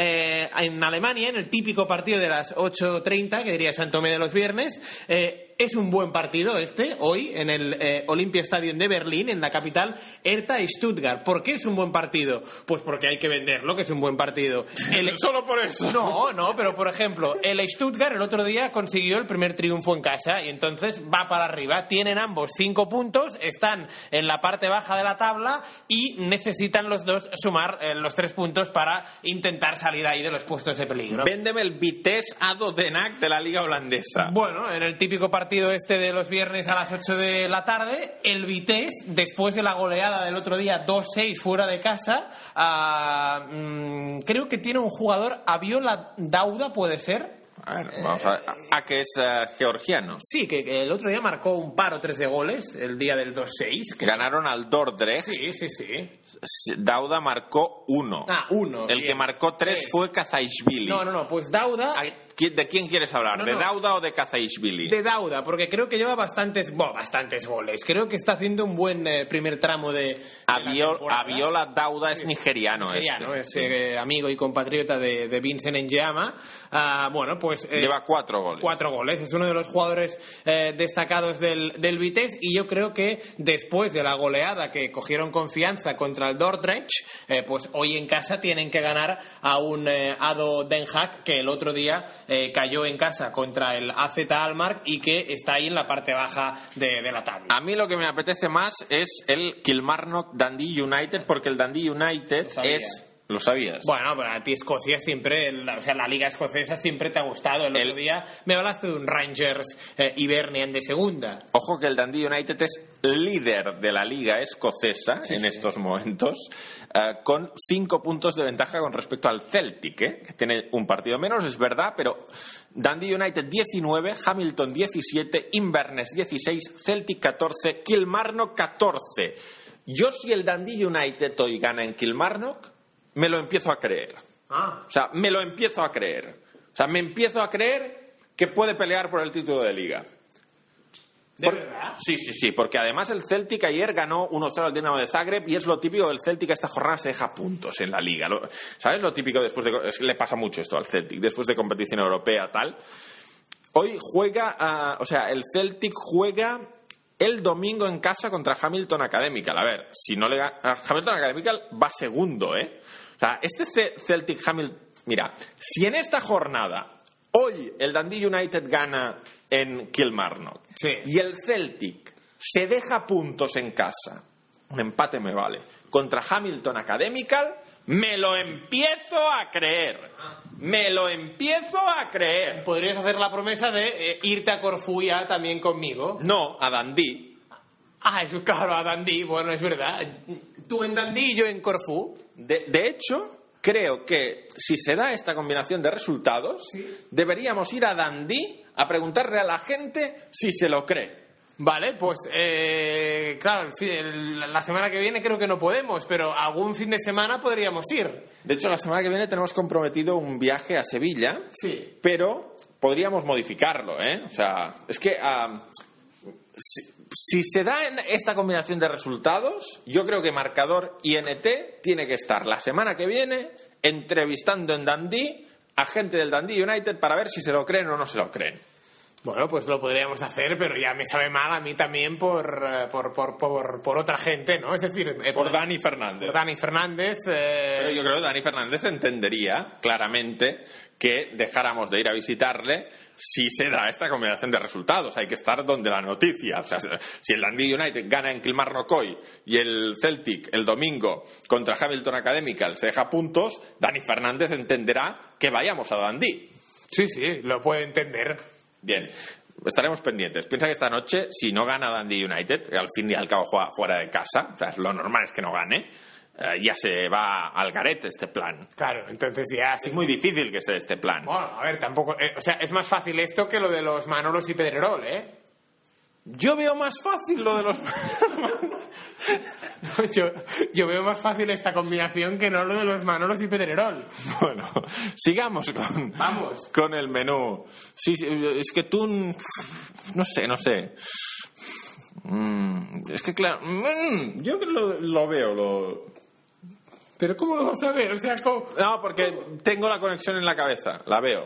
en Alemania, en el típico partido de las 8.30, que diría Santomé de los viernes, eh, es un buen partido este, hoy, en el eh, Olympia Stadium de Berlín, en la capital, Hertha y Stuttgart. ¿Por qué es un buen partido? Pues porque hay que venderlo, que es un buen partido. El- (laughs) Solo por eso. no, no, pero por ejemplo, el Stuttgart el otro día consiguió el primer triunfo en casa y entonces va para arriba. Tienen ambos cinco puntos, están en la parte baja de la tabla y necesitan los dos sumar eh, los tres puntos para intentar salir ahí de los puestos de peligro. Véndeme el Vitesse Ado Denac de la liga holandesa. Bueno, en el típico partido este de los viernes a las 8 de la tarde, el Vitesse, después de la goleada del otro día 2-6 fuera de casa, ah, mm, creo que tiene un jugador, Aviola Dauda, ¿puede ser? A ver, vamos a ver. A, a que es eh, georgiano. Sí, que, que el otro día marcó un par o tres de goles, el día del 2-6. que- Ganaron al Dordrecht. Sí, sí, sí. Dauda marcó uno. Ah, uno. El bien. que marcó tres Tres. fue Kazaishvili. No, no, no, pues Dauda... ¿De quién quieres hablar? No, ¿De no. Dauda o de Kazaishvili? De Dauda, porque creo que lleva bastantes, bueno, bastantes goles. Creo que está haciendo un buen eh, primer tramo de, la. Aviola Dauda es nigeriano. Nigeriano, este. es eh, amigo y compatriota de, de Vincent Enjama. Ah, bueno, pues. eh, Lleva cuatro goles. Cuatro goles, es uno de los jugadores destacados del, del Vitesse y yo creo que después de la goleada que cogieron confianza contra el Dordrecht, pues hoy en casa tienen que ganar a un Ado Den Haag que el otro día eh, cayó en casa contra el AZ Almar y que está ahí en la parte baja de, de la tabla. A mí lo que me apetece más es el Kilmarnock Dundee United, porque el Dundee United es. Lo sabías. Bueno, pero a ti Escocia siempre, la- o sea, la liga escocesa siempre te ha gustado. El, El- otro día me hablaste de un Rangers eh, Hibernian de segunda. Ojo que el Dundee United es líder de la liga escocesa en estos momentos, eh, con cinco puntos de ventaja con respecto al Celtic, ¿eh? que tiene un partido menos, es verdad, pero Dundee United 19, Hamilton 17, Inverness 16, Celtic 14, Kilmarnock 14. Yo si el Dundee United hoy gana en Kilmarnock, me lo empiezo a creer. Ah, O sea, me lo empiezo a creer. O sea, me empiezo a creer que puede pelear por el título de liga. ¿De Por- verdad? Sí, sí, sí, porque además el Celtic ayer ganó 1-0 al Dinamo de Zagreb y es lo típico del Celtic esta jornada se deja puntos en la liga. Lo- ¿Sabes lo típico después de es que le pasa mucho esto al Celtic después de competición europea tal? Hoy juega, o sea, el Celtic juega el domingo en casa contra Hamilton Academical. A ver, si no le gana Hamilton Academical va segundo, ¿eh? O sea, este Ce- Celtic Hamilton, mira, si en esta jornada hoy el Dundee United gana en Kilmarnock Sí. y el Celtic se deja puntos en casa, un empate me vale, contra Hamilton Academical, me lo empiezo a creer. Me lo empiezo a creer. Podrías hacer la promesa de eh, irte a Corfú ya también conmigo. No, a Dundee. Ah, eso claro, a Dundee, bueno, es verdad. Tú en Dundee y yo en Corfú. De, de hecho, creo que si se da esta combinación de resultados, deberíamos ir a Dundee a preguntarle a la gente si se lo cree. Vale, pues eh, claro, la semana que viene creo que no podemos, pero algún fin de semana podríamos ir. De hecho, la semana que viene tenemos comprometido un viaje a Sevilla, Sí. pero podríamos modificarlo, ¿eh? O sea, es que ah, si, si se da esta combinación de resultados, yo creo que marcador INT tiene que estar la semana que viene entrevistando en Dundee a gente del Dundee United para ver si se lo creen o no se lo creen. Bueno, pues lo podríamos hacer, pero ya me sabe mal a mí también por, eh, por, por, por, por otra gente, ¿no? Es decir, eh, Por Dani Fernández. por Dani Fernández. eh, Pero yo creo que Dani Fernández entendería claramente que dejáramos de ir a visitarle si se da esta combinación de resultados. Hay que estar donde la noticia. O sea, si el Dundee United gana en Kilmarnock y el Celtic el domingo contra Hamilton Academical se deja puntos, Dani Fernández entenderá que vayamos a Dundee. Sí, sí, lo puedo entender. Bien, estaremos pendientes. Piensa que esta noche, si no gana Dundee United, que al fin y al cabo juega fuera de casa, o sea, lo normal es que no gane, eh, ya se va al garete este plan. Claro, entonces ya sí. Es muy difícil que se dé este plan. Bueno, a ver, tampoco. eh, o sea, es más fácil esto que lo de los Manolos y Pedrerol, ¿eh? Yo veo más fácil lo de los... (laughs) No, yo, yo veo más fácil esta combinación que no lo de los Manolos y Pedrerol. (laughs) bueno, sigamos con, Vamos. con el menú. Sí, sí, es que tú... No sé, no sé. Mm, es que claro... mm, yo lo, lo veo, lo... Pero ¿cómo lo vas a ver? O sea, ¿cómo? No, porque tengo la conexión en la cabeza, la veo.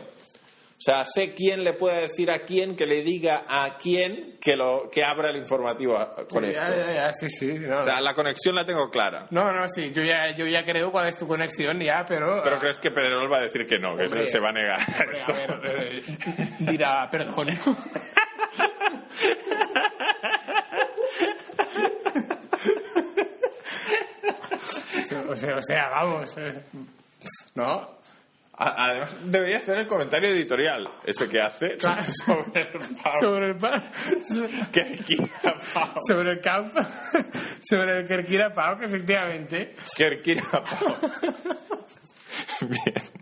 O sea, sé quién le puede decir a quién que le diga a quién que, lo, que abra el informativo con esto. Ya, ya, ya, sí, sí. No, O sea, la conexión la tengo clara. no, no, sí, yo ya, yo ya creo cuál es tu conexión ya, pero... Pero ah, crees que Pedrerol va a decir que no, que Hombre, se, va a negar a hombre, esto. a ver, eh, dirá, perdón. (laughs) o, sea, o sea, vamos. eh, ¿No? Además, debería hacer el comentario editorial, ese que hace (laughs) Claro. (laughs) sobre el pavo. Sobre el, pa- (laughs) Que quiera pavo. sobre el campo, sobre el Kerkira Pau, que efectivamente. Quiera pavo. Bien.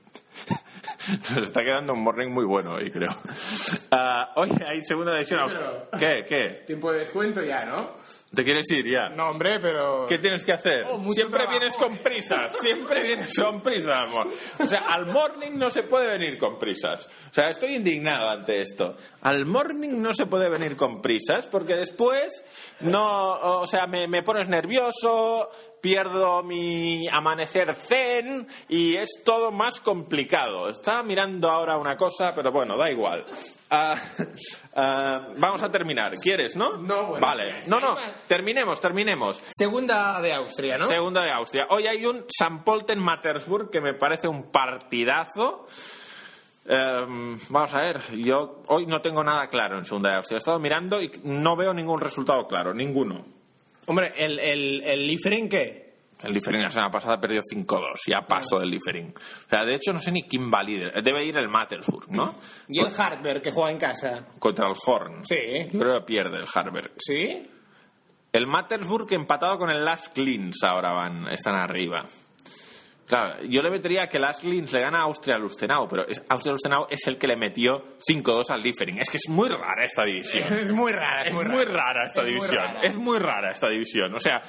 (laughs) Nos está quedando un morning muy bueno hoy, creo. (laughs) Ah, hoy hay segunda edición. Pero- ¿Qué? ¿Qué? Tiempo de descuento ya, ¿no? ¿Te quieres ir ya? No, hombre, pero. ¿Qué tienes que hacer? Oh, Siempre trabajo. vienes con prisas, (laughs) siempre vienes con prisas, amor. O sea, al morning no se puede venir con prisas. O sea, estoy indignado ante esto. Al morning no se puede venir con prisas porque después no, o sea, me, me pones nervioso, pierdo mi amanecer zen y es todo más complicado. Estaba mirando ahora una cosa, pero bueno, da igual. Ah, (laughs) ah, vamos a terminar. ¿Quieres, no? No, bueno. Vale. No, no. Terminemos, terminemos. Segunda de Austria, ¿no? Segunda de Austria. Hoy hay un St. Polten Mattersburg que me parece un partidazo. Em, vamos a ver, yo hoy no tengo nada claro en segunda de Austria. He estado mirando y no veo ningún resultado claro, ninguno. Hombre, ¿el, el, el Liefering qué? El Liefering la semana pasada perdió 5-2, ya paso del Liefering. O sea, de hecho no sé ni quién va líder. Debe ir el Mattersburg, ¿no? Y el Hartberg, que juega en casa. Contra el Horn. Sí. Yo creo que pierde el Harberg. ¿Sí? El Mattersburg empatado con el Las Klins ahora van, están arriba. Claro, yo le metería que Las Klins le gana a Austria Lustenau, pero es- Austria Lustenau es el que le metió 5-2 al Liefering. Es que es muy rara esta división. (laughs) Es muy rara, Es muy rara esta Es muy división. rara. Es muy rara esta división. O sea,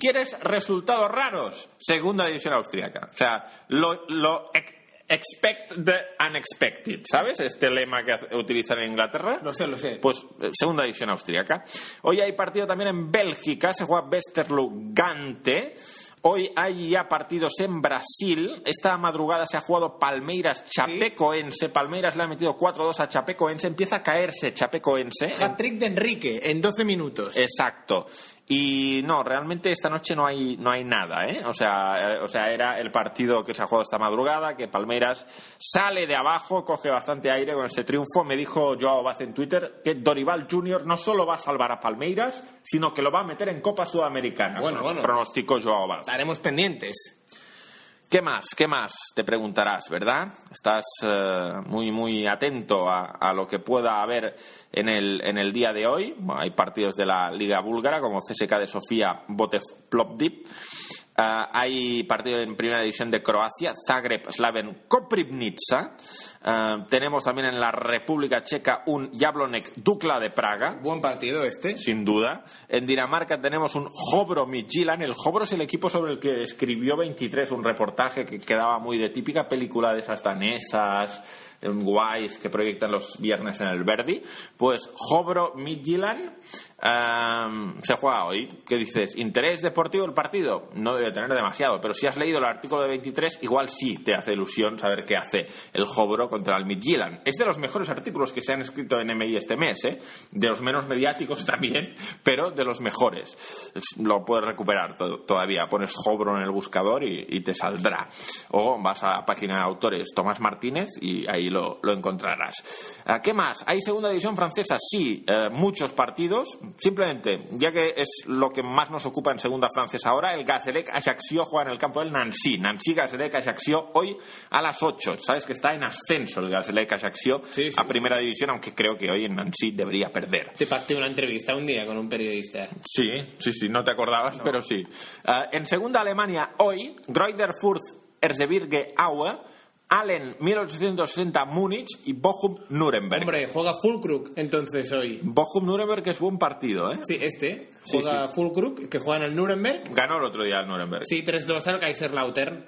¿quieres resultados raros? Segunda división austríaca. O sea, lo, lo ex- expect the unexpected. ¿Sabes? Este lema que utilizan en Inglaterra. Lo sé, lo sé. Pues eh, segunda división austríaca. Hoy hay partido también en Bélgica, se juega Westerlo-Gante. Hoy hay ya partidos en Brasil. Esta madrugada se ha jugado Palmeiras-Chapecoense. Palmeiras le ha metido 4-2 a Chapecoense. Empieza a caerse Chapecoense. Hat-trick de Enrique en 12 minutos. Exacto. Y no, realmente esta noche no hay, no hay nada, ¿eh? O sea, eh, o sea, era el partido que se ha jugado esta madrugada, que Palmeiras sale de abajo, coge bastante aire con este triunfo. Me dijo Joao Baz en Twitter que Dorival Junior no solo va a salvar a Palmeiras, sino que lo va a meter en Copa Sudamericana. Bueno, bueno. Pronosticó Joao Baz. Estaremos pendientes. ¿Qué más? ¿Qué más? Te preguntarás, ¿verdad? Estás eh, muy, muy atento a, a lo que pueda haber en el, en el día de hoy. Hay partidos de la Liga Búlgara, como CSK de Sofía, Botev Plovdiv. Ah, hay partido en primera división de Croacia, Zagreb, Slaven, Koprivnica. Ah, tenemos también en la República Checa un Jablonek Dukla de Praga Buen partido este. sin duda. En Dinamarca tenemos un Hobro Midtjylland. El Hobro es el equipo sobre el que escribió 23, un reportaje que quedaba muy de típica película de esas danesas, eh, guays que proyectan los viernes en el Verdi. Pues Hobro Midtjylland ehm, se juega hoy. ¿Qué dices? ¿Interés deportivo el partido? No debe tener demasiado, pero si has leído el artículo de 23, igual sí te hace ilusión saber qué hace el Contra el Midtjylland. Es de los mejores artículos que se han escrito en MI este mes, ¿eh? de los menos mediáticos (laughs) también, pero de los mejores. Es- Lo puedes recuperar to- todavía. Pones Hobro en el buscador y, te saldrá. O vas a la página de autores Tomás Martínez y ahí lo, lo encontrarás. Ah, ¿Qué más? ¿Hay segunda división francesa? Sí, eh, muchos partidos. Simplemente, ya que es lo que más nos ocupa en segunda francesa ahora, el Gazélec Ajaccio juega en el campo del Nancy. Nancy Gazélec Ajaccio hoy a las 8. Sabes que está en ascenso el Ajaccio Sí, sí, a primera división, aunque creo que hoy en Nancy debería perder. Te pacté una entrevista un día con un periodista. Sí, sí, sí, no te acordabas, pero sí. Ah, en segunda Alemania, hoy, Greuther Fürth, Erzgebirge Aue, Allen 1860 Múnich y Bochum Nuremberg. Hombre, juega Fulkrug entonces hoy. Bochum Nuremberg es buen partido, ¿eh? Sí, este. Sí, Juega Fulkrug, que juega en el Nuremberg. Ganó el otro día el Nuremberg. Sí, 3-2 al Kaiserslautern.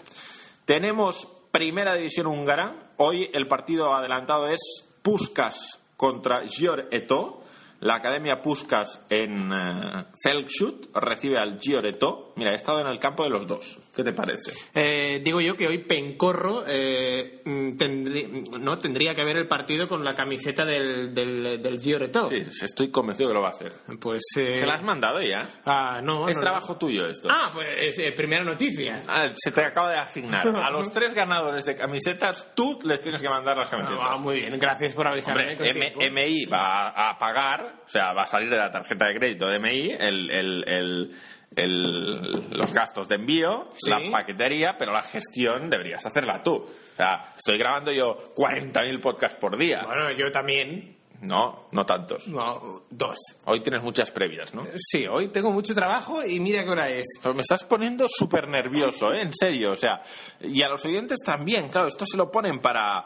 Tenemos primera división húngara. Hoy el partido adelantado es Puskas contra Gior Eto. La Academia Puskas en eh, Felkshut recibe al Gioretto. Mira, he estado en el campo de los dos. ¿Qué te parece? Eh, digo yo que hoy Pencorro eh, mm, tendrí- no tendría que ver el partido con la camiseta del, del, del Gioretto. Sí, estoy convencido que lo va a hacer. Pues. eh, ¿Se la has mandado ya? Ah, no. Es no, trabajo tuyo esto. Ah, pues primera noticia. Ah, se te acaba de asignar. A los (laughs) tres ganadores de camisetas, tú les tienes que mandar las camisetas. Ah, muy bien, gracias por avisarme. Hombre. MI va a, a pagar, o sea, va a salir de la tarjeta de crédito de MI el, el- el- el- los gastos de envío, Sí. la paquetería, pero la gestión deberías hacerla tú. O sea, estoy grabando yo 40.000 podcasts por día. Bueno, yo también. No, no tantos. No, dos. Hoy tienes muchas previas, ¿no? Sí, hoy tengo mucho trabajo y mira qué hora es. Pero me estás poniendo súper nervioso, ¿eh? En serio, o sea. Y a los oyentes también, claro, esto se lo ponen para...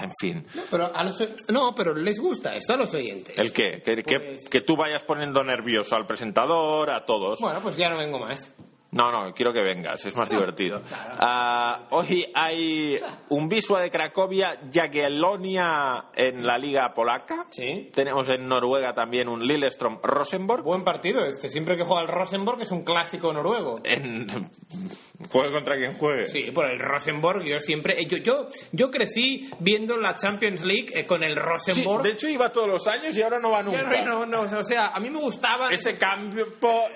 En fin. No, pero a los, no, pero les gusta esto a los oyentes. ¿El qué? Que, que- Pues- que tú vayas poniendo nervioso al presentador, a todos. Bueno, pues ya no vengo más. No, no, quiero que vengas, es más (laughs) divertido. claro. Ah, hoy hay un Wisła de Cracovia, Jagiellonia en la liga polaca. Sí. Tenemos en Noruega también un Lillestrøm Rosenborg. Buen partido este. Siempre que juega el Rosenborg es un clásico noruego. En... Juegue contra quien juegue. Sí, por el Rosenborg yo siempre... eh, Yo, yo, yo crecí viendo la Champions League eh, con el Sí, Rosenborg. de hecho iba todos los años y ahora no va nunca. no, no, no, o sea, a mí me gustaba... Ese campo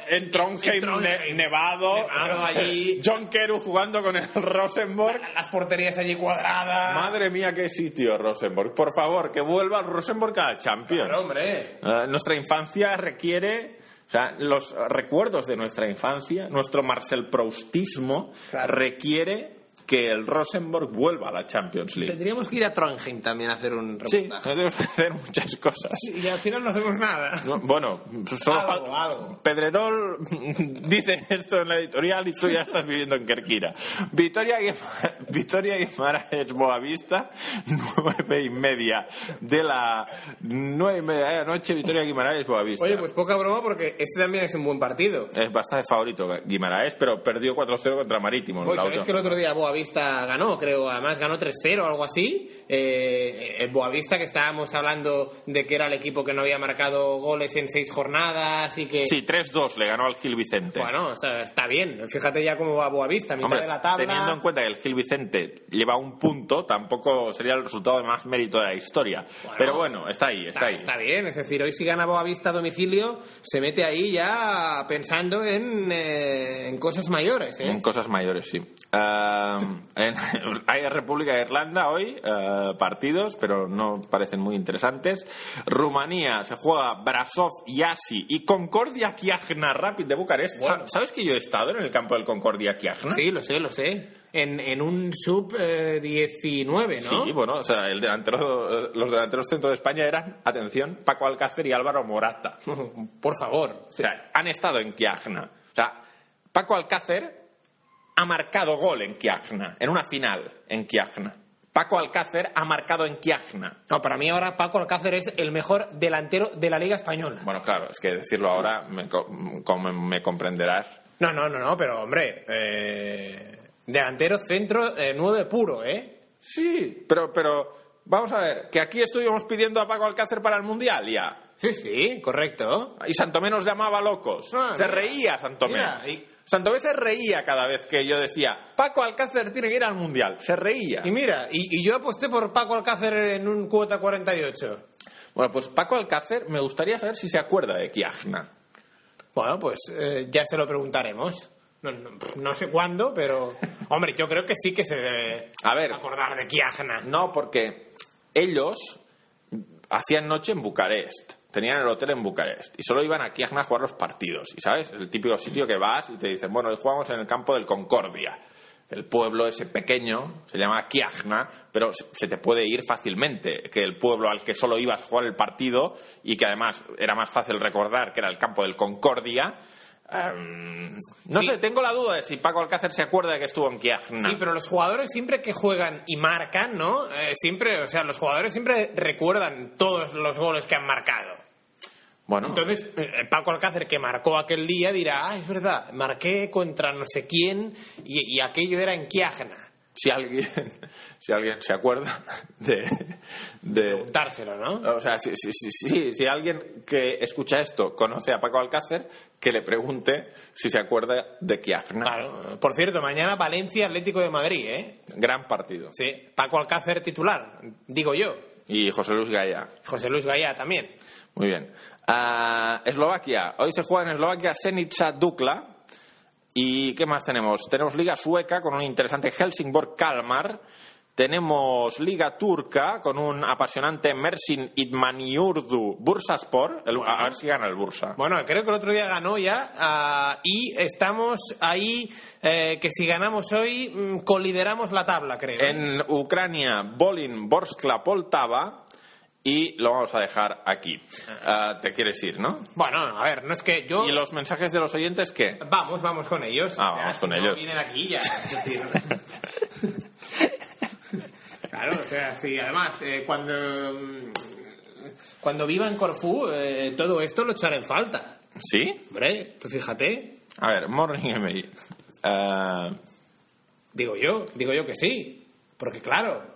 en Trondheim, En Trondheim. ne- nevado, Nevado allí. (laughs) John Keru jugando con el Rosenborg. Las porterías allí cuadradas. Madre mía, qué sitio, Rosenborg. Por favor, que vuelva el Rosenborg a la Champions. Claro, hombre. Eh, nuestra infancia requiere, sea, los recuerdos de nuestra infancia, nuestro Marcel Proustismo Claro. requiere que el Rosenborg vuelva a la Champions League. Tendríamos que ir a Trondheim también a hacer un Sí, reportaje. tenemos que hacer muchas cosas. Y al final no hacemos nada. No, bueno, solo Algo, algo. Pedrerol (laughs) dice esto en la editorial y tú ya estás viviendo en Kerkira. Vitoria, Guima- (laughs) Vitoria Guimaraes Boavista, nueve y media de la nueve y media de la noche, Vitoria Guimaraes Boavista. Oye, pues poca broma porque este también es un buen partido. Es bastante favorito Guimaraes, pero perdió 4-0 contra Marítimo. en Pues la otra. que el otro día Boavista ganó, creo, además ganó 3-0 o algo así. Eh, el Boavista que estábamos hablando de que era el equipo que no había marcado goles en seis jornadas y que... Sí, 3-2 le ganó al Gil Vicente. Bueno, está, está bien. Fíjate ya cómo va Boavista, mitad Hombre, de la tabla. teniendo en cuenta que el Gil Vicente lleva un punto, tampoco sería el resultado de más mérito de la historia. Bueno, Pero bueno, está ahí, está, Está, ahí. está bien, es decir, hoy si gana Boavista a domicilio, se mete ahí ya pensando en, eh, en cosas mayores, ¿eh? En cosas mayores, sí. Ah, en- (laughs) hay República de Irlanda hoy, ah, partidos, pero no parecen muy interesantes. Rumanía se juega Brasov, Yasi y Concordia Kiajna Rapid de Bucarest. Bueno. Sa- ¿Sabes que yo he estado en el campo del Concordia Kiajna? Sí, lo sé, lo sé. En, en un sub-19, ¿no? Sí, bueno, o sea, el delantero, eh, los delanteros centro de España eran, atención, Paco Alcácer y Álvaro Morata. (laughs) Por favor. O sea, han estado en Kiajna. O sea, Paco Alcácer ha marcado gol en Kiajna, en una final en Kiajna. Paco Alcácer ha marcado en Kiajna. No, para mí ahora Paco Alcácer es el mejor delantero de la Liga Española. Bueno, claro, es que decirlo ahora me, me comprenderás. No, no, no, no, pero hombre, eh, delantero centro eh, 9 puro, ¿eh? Sí, pero, pero vamos a ver, que aquí estuvimos pidiendo a Paco Alcácer para el Mundial ya. Sí, sí, correcto. Y Santomé nos llamaba locos. Ah, se mira. reía Santomé. Mira, y- Santomé se reía cada vez que yo decía, Paco Alcácer tiene que ir al Mundial. Se reía. Y mira, y, y yo aposté por Paco Alcácer en un cuota 48. Bueno, pues Paco Alcácer me gustaría saber si se acuerda de Kiajna. Bueno, pues eh, ya se lo preguntaremos. No, no- no sé cuándo, pero... Hombre, yo creo que sí que se debe A ver. acordar de Kiajna. No, porque ellos hacían noche en Bucarest. Tenían el hotel en Bucarest. Y solo iban a Kiajna a jugar los partidos. Y sabes, el típico sitio que vas y te dicen, bueno, hoy jugamos en el campo del Concordia. El pueblo ese pequeño se llama Kiajna, pero se te puede ir fácilmente. Que el pueblo al que solo ibas a jugar el partido y que además era más fácil recordar que era el campo del Concordia. Em, no Sí. sé, tengo la duda de si Paco Alcácer se acuerda de que estuvo en Kiajna. Sí, pero los jugadores siempre que juegan y marcan, ¿no? Eh, siempre, o sea, los jugadores siempre recuerdan todos los goles que han marcado. Bueno, Entonces, eh, Paco Alcácer, que marcó aquel día, dirá, ah, es verdad, marqué contra no sé quién y, y aquello era en Kiajna. Si alguien, (laughs) si alguien se acuerda de, de Dárselo, ¿no? o sea, si, si, si, si- si alguien que escucha esto conoce a Paco Alcácer, que le pregunte si se acuerda de. Claro. Por cierto, mañana Valencia Atlético de Madrid, ¿eh? Gran partido. Sí. Paco Alcácer titular, digo yo. Y José Luis Gaya. José Luis Gaya también. Muy bien. Ah, Eslovaquia. Hoy se juega en Eslovaquia Senica Dukla. ¿Y qué más tenemos? Tenemos Liga Sueca con un interesante Helsingborg-Kalmar. Tenemos Liga Turca con un apasionante Mersin Idmaniurdu Bursaspor. El- a ver si gana el Bursa. Bueno, creo que el otro día ganó ya ah, y estamos ahí eh, que si ganamos hoy mm, colideramos la tabla, creo. En Ucrania, Bolin Borskla Poltava. Y lo vamos a dejar aquí. Ah, ¿Te quieres ir, no? Bueno, a ver, no es que yo... ¿Y los mensajes de los oyentes qué? Vamos, vamos con ellos. Ah, vamos con no, ellos. vienen aquí ya. (laughs) claro, o sea, sí, además, eh, cuando, mm, cuando viva en Corfú, eh, todo esto lo echaré en falta. ¿Sí? Hombre, tú fíjate, A ver, Morning MI. Ah, digo yo, digo yo que sí. Porque claro,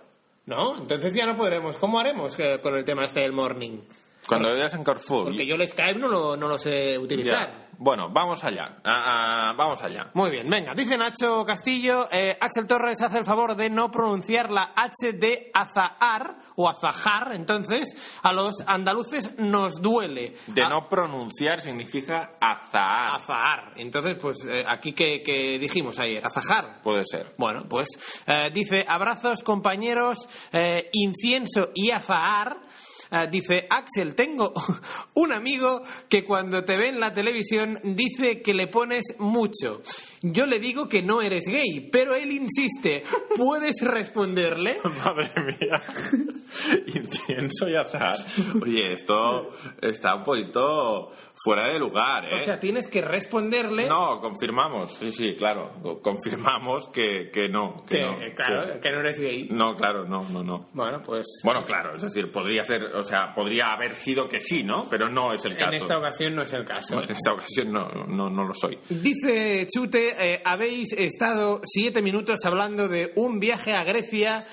¿no? Entonces ya no podremos. ¿Cómo haremos eh, con el tema este del morning? Cuando vivas en Corfú. Porque yo el Skype no lo, no lo sé utilizar. Ya. Bueno, vamos allá. Ah, ah, vamos allá. Muy bien, venga, dice Nacho Castillo, eh, Axel Torres hace el favor de no pronunciar la H de azahar o azajar, entonces a los andaluces nos duele. De A- no pronunciar significa azahar. azahar. Entonces, pues eh, aquí que, que dijimos ayer, azajar. Puede ser. Bueno, pues eh, dice, abrazos compañeros, eh, incienso y azahar. Eh, dice, Axel, tengo (laughs) un amigo que cuando te ve en la televisión dice que le pones mucho. Yo le digo que no eres gay, pero él insiste. ¿Puedes responderle? (laughs) Madre mía. (laughs) Incienso y azahar. Oye, esto está un poquito fuera de lugar, ¿eh? O sea, tienes que responderle no, confirmamos. Sí, sí, claro. Co- Confirmamos que, que no. Que que, no, claro, que- que no eres gay. no, claro, no, no, no. Bueno, pues Bueno, claro, es decir, podría ser, o sea, podría haber sido que sí, ¿no? Pero no es el caso. en esta ocasión no es el caso. En esta ocasión no, no, no lo soy. Dice Chute, eh, habéis estado siete minutos hablando de un viaje a Grecia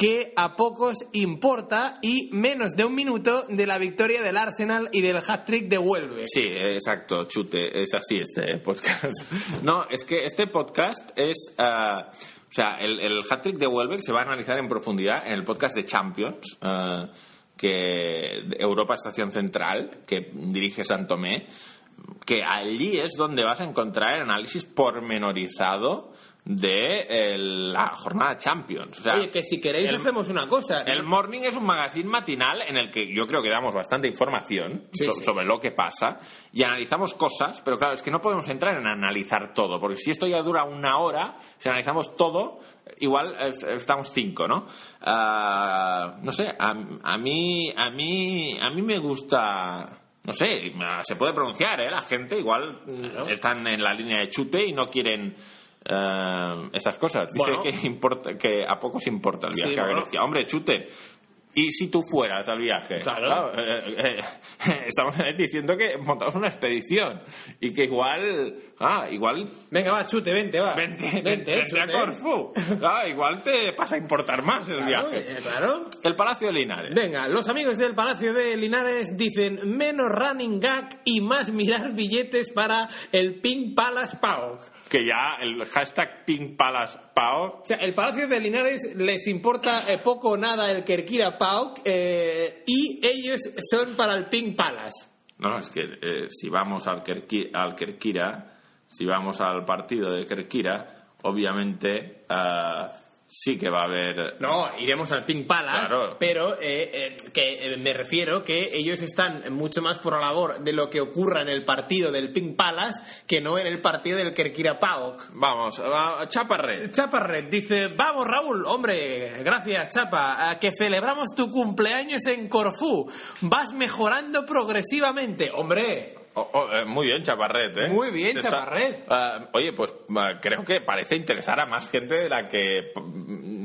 que a pocos importa y menos de un minuto de la victoria del Arsenal y del hat-trick de Huelve. Sí, exacto, chute, es así este (laughs) podcast. No, es que este podcast es... ah, o sea, el, hat-trick de Welbeck se va a analizar en profundidad en el podcast de Champions, ah, que Europa Estación Central, que dirige Santomé, que allí es donde vas a encontrar el análisis pormenorizado de el- la jornada Champions. O sea, Oye, que si queréis el- hacemos una cosa. el Morning es un magazine matinal en el que yo creo que damos bastante información Sí, so- sí. sobre lo que pasa y analizamos cosas, pero claro, es que no podemos entrar en analizar todo, porque si esto ya dura una hora, si analizamos todo, igual eh, estamos cinco, ¿no? Ah, no sé, a, a mí, a mí, a mí me gusta. No sé, se puede pronunciar, ¿eh? La gente igual Claro. están en la línea de chute y no quieren eh, estas cosas. Dice Bueno. que, importa, que a pocos importa el Sí, viaje a bueno. Grecia. Hombre, chute. ¿Y si tú fueras al viaje? Claro. eh, eh, (laughs) estamos diciendo que montamos una expedición y que igual. Ah, igual. Venga, va, Chute, vente, va. Vente, vente, vente a Chute. Corfú. Ah, igual te pasa a importar más el Claro, viaje. eh, claro. El Palacio de Linares. Venga, los amigos del Palacio de Linares dicen menos running gag y más mirar billetes para el Pink Palace PAOK. Que ya el hashtag Pink Palace. O sea, el Palacio de Linares les importa eh, poco o nada el Kerkira PAOK eh, y ellos son para el Pink Palace. No, es que eh, si vamos al, Kerki- al Kerkira, si vamos al partido de Kerkira, obviamente ah, sí que va a haber. No, iremos al Pink Palace, Claro. pero eh, eh, que eh, me refiero que ellos están mucho más por la labor de lo que ocurra en el partido del Pink Palace que no en el partido del Kerkira PAOK. Vamos, va- Chaparret. Chaparret dice, vamos Raúl, hombre, gracias Chapa, a que celebramos tu cumpleaños en Corfú, vas mejorando progresivamente, hombre. Oh, oh, eh, muy bien, Chaparret, ¿eh? Muy bien, está- Chaparret. Ah, oye, pues creo que parece interesar a más gente de la que mm,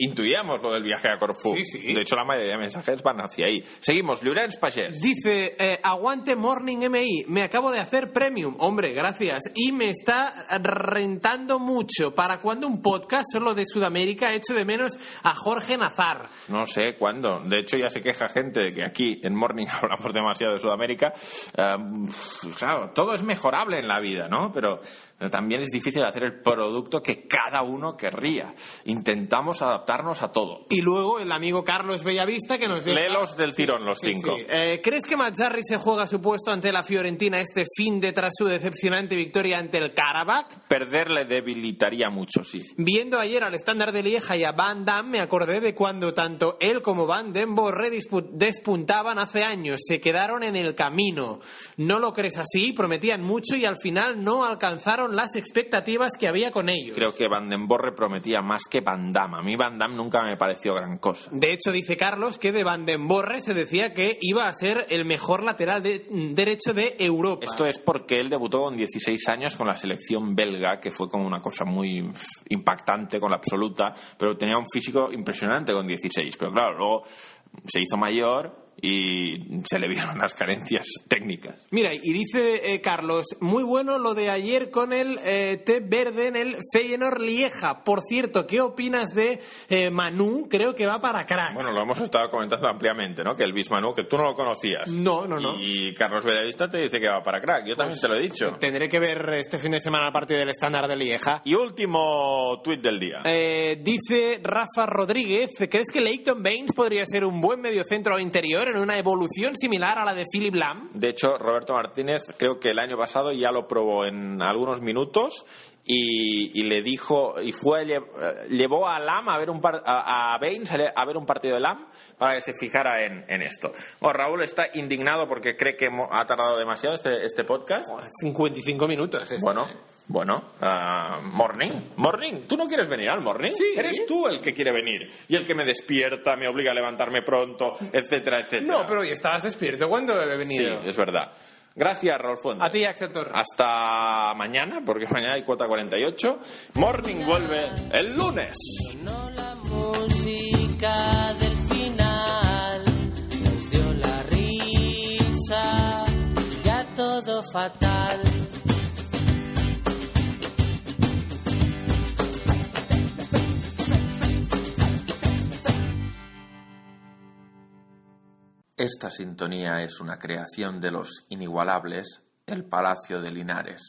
intuíamos lo del viaje a Corfú. Sí, sí. De hecho, la mayoría de mensajes van hacia ahí. Seguimos, Llorenç Pagés. Dice, eh, aguante Morning MI, me acabo de hacer premium. Hombre, gracias. Y me está rentando mucho. ¿Para cuando un podcast solo de Sudamérica? Echo de menos a Jorge Nazar. No sé cuándo. De hecho, ya se queja gente de que aquí en Morning (laughs) hablamos demasiado de Sudamérica. Eh, claro, todo es mejorable en la vida, ¿no? Pero, pero también es difícil hacer el producto que cada uno querría. Intentamos adaptarnos a todo. Y luego el amigo Carlos Bellavista que nos dice... Léelos del tirón, los Sí, cinco. sí. Eh, ¿Crees que Mazzarri se juega su puesto ante la Fiorentina este fin de tras su decepcionante victoria ante el Karabakh? Perder le debilitaría mucho, sí. Viendo ayer al estándar de Lieja y a Van Damme, me acordé de cuando tanto él como Van Den Borre dispu- despuntaban hace años. Se quedaron en el camino. ¿No lo crees así? Prometían mucho y al final no alcanzaron las expectativas que había con ellos. Creo que Van den Borre prometía más que Van Damme. A mí Van Damme nunca me pareció gran cosa. De hecho, dice Carlos que de Van Den Borre se decía que iba a ser el mejor lateral de- derecho de Europa. Esto es porque él debutó con 16 años con la selección belga, que fue como una cosa muy impactante con la absoluta, pero tenía un físico impresionante con 16. Pero claro, luego se hizo mayor y se le vieron las carencias técnicas. Mira, y dice eh, Carlos, muy bueno lo de ayer con el eh, té verde en el Feyenoord Lieja. Por cierto, ¿qué opinas de eh, Manu? Creo que va para crack. Bueno, lo hemos estado comentando ampliamente, ¿no? Que el Bismanu, que tú no lo conocías. No, no, no. Y Carlos Bellavista te dice que va para crack. Yo también te lo he dicho. Tendré que ver este fin de semana el partido del estándar de Lieja. Y último tuit del día. Eh, dice Rafa Rodríguez, ¿crees que Leighton Baines podría ser un buen mediocentro interior en una evolución similar a la de Philip Lam? De hecho, Roberto Martínez creo que el año pasado ya lo probó en algunos minutos y, y le dijo y fue eh, llevó a Lam a ver un par- a, a Baines a ver un partido de Lam para que se fijara en, en esto. Bueno, Raúl está indignado porque cree que ha tardado demasiado este, este podcast. 55 minutos. este. Bueno, bueno, ah, morning, morning. ¿Tú no quieres venir al morning? Sí. Eres tú el que quiere venir y el que me despierta, me obliga a levantarme pronto, etcétera, etcétera. No, pero hoy estabas despierto. ¿Cuándo he sí, venido? es verdad. Gracias, Raúl Fuentes. A ti, Axel Torres. Hasta mañana, porque mañana hay cuota 48. Morning vuelve el lunes. No la música del final nos dio la risa, ya todo fatal. Esta sintonía es una creación de los inigualables El Palacio de Linares.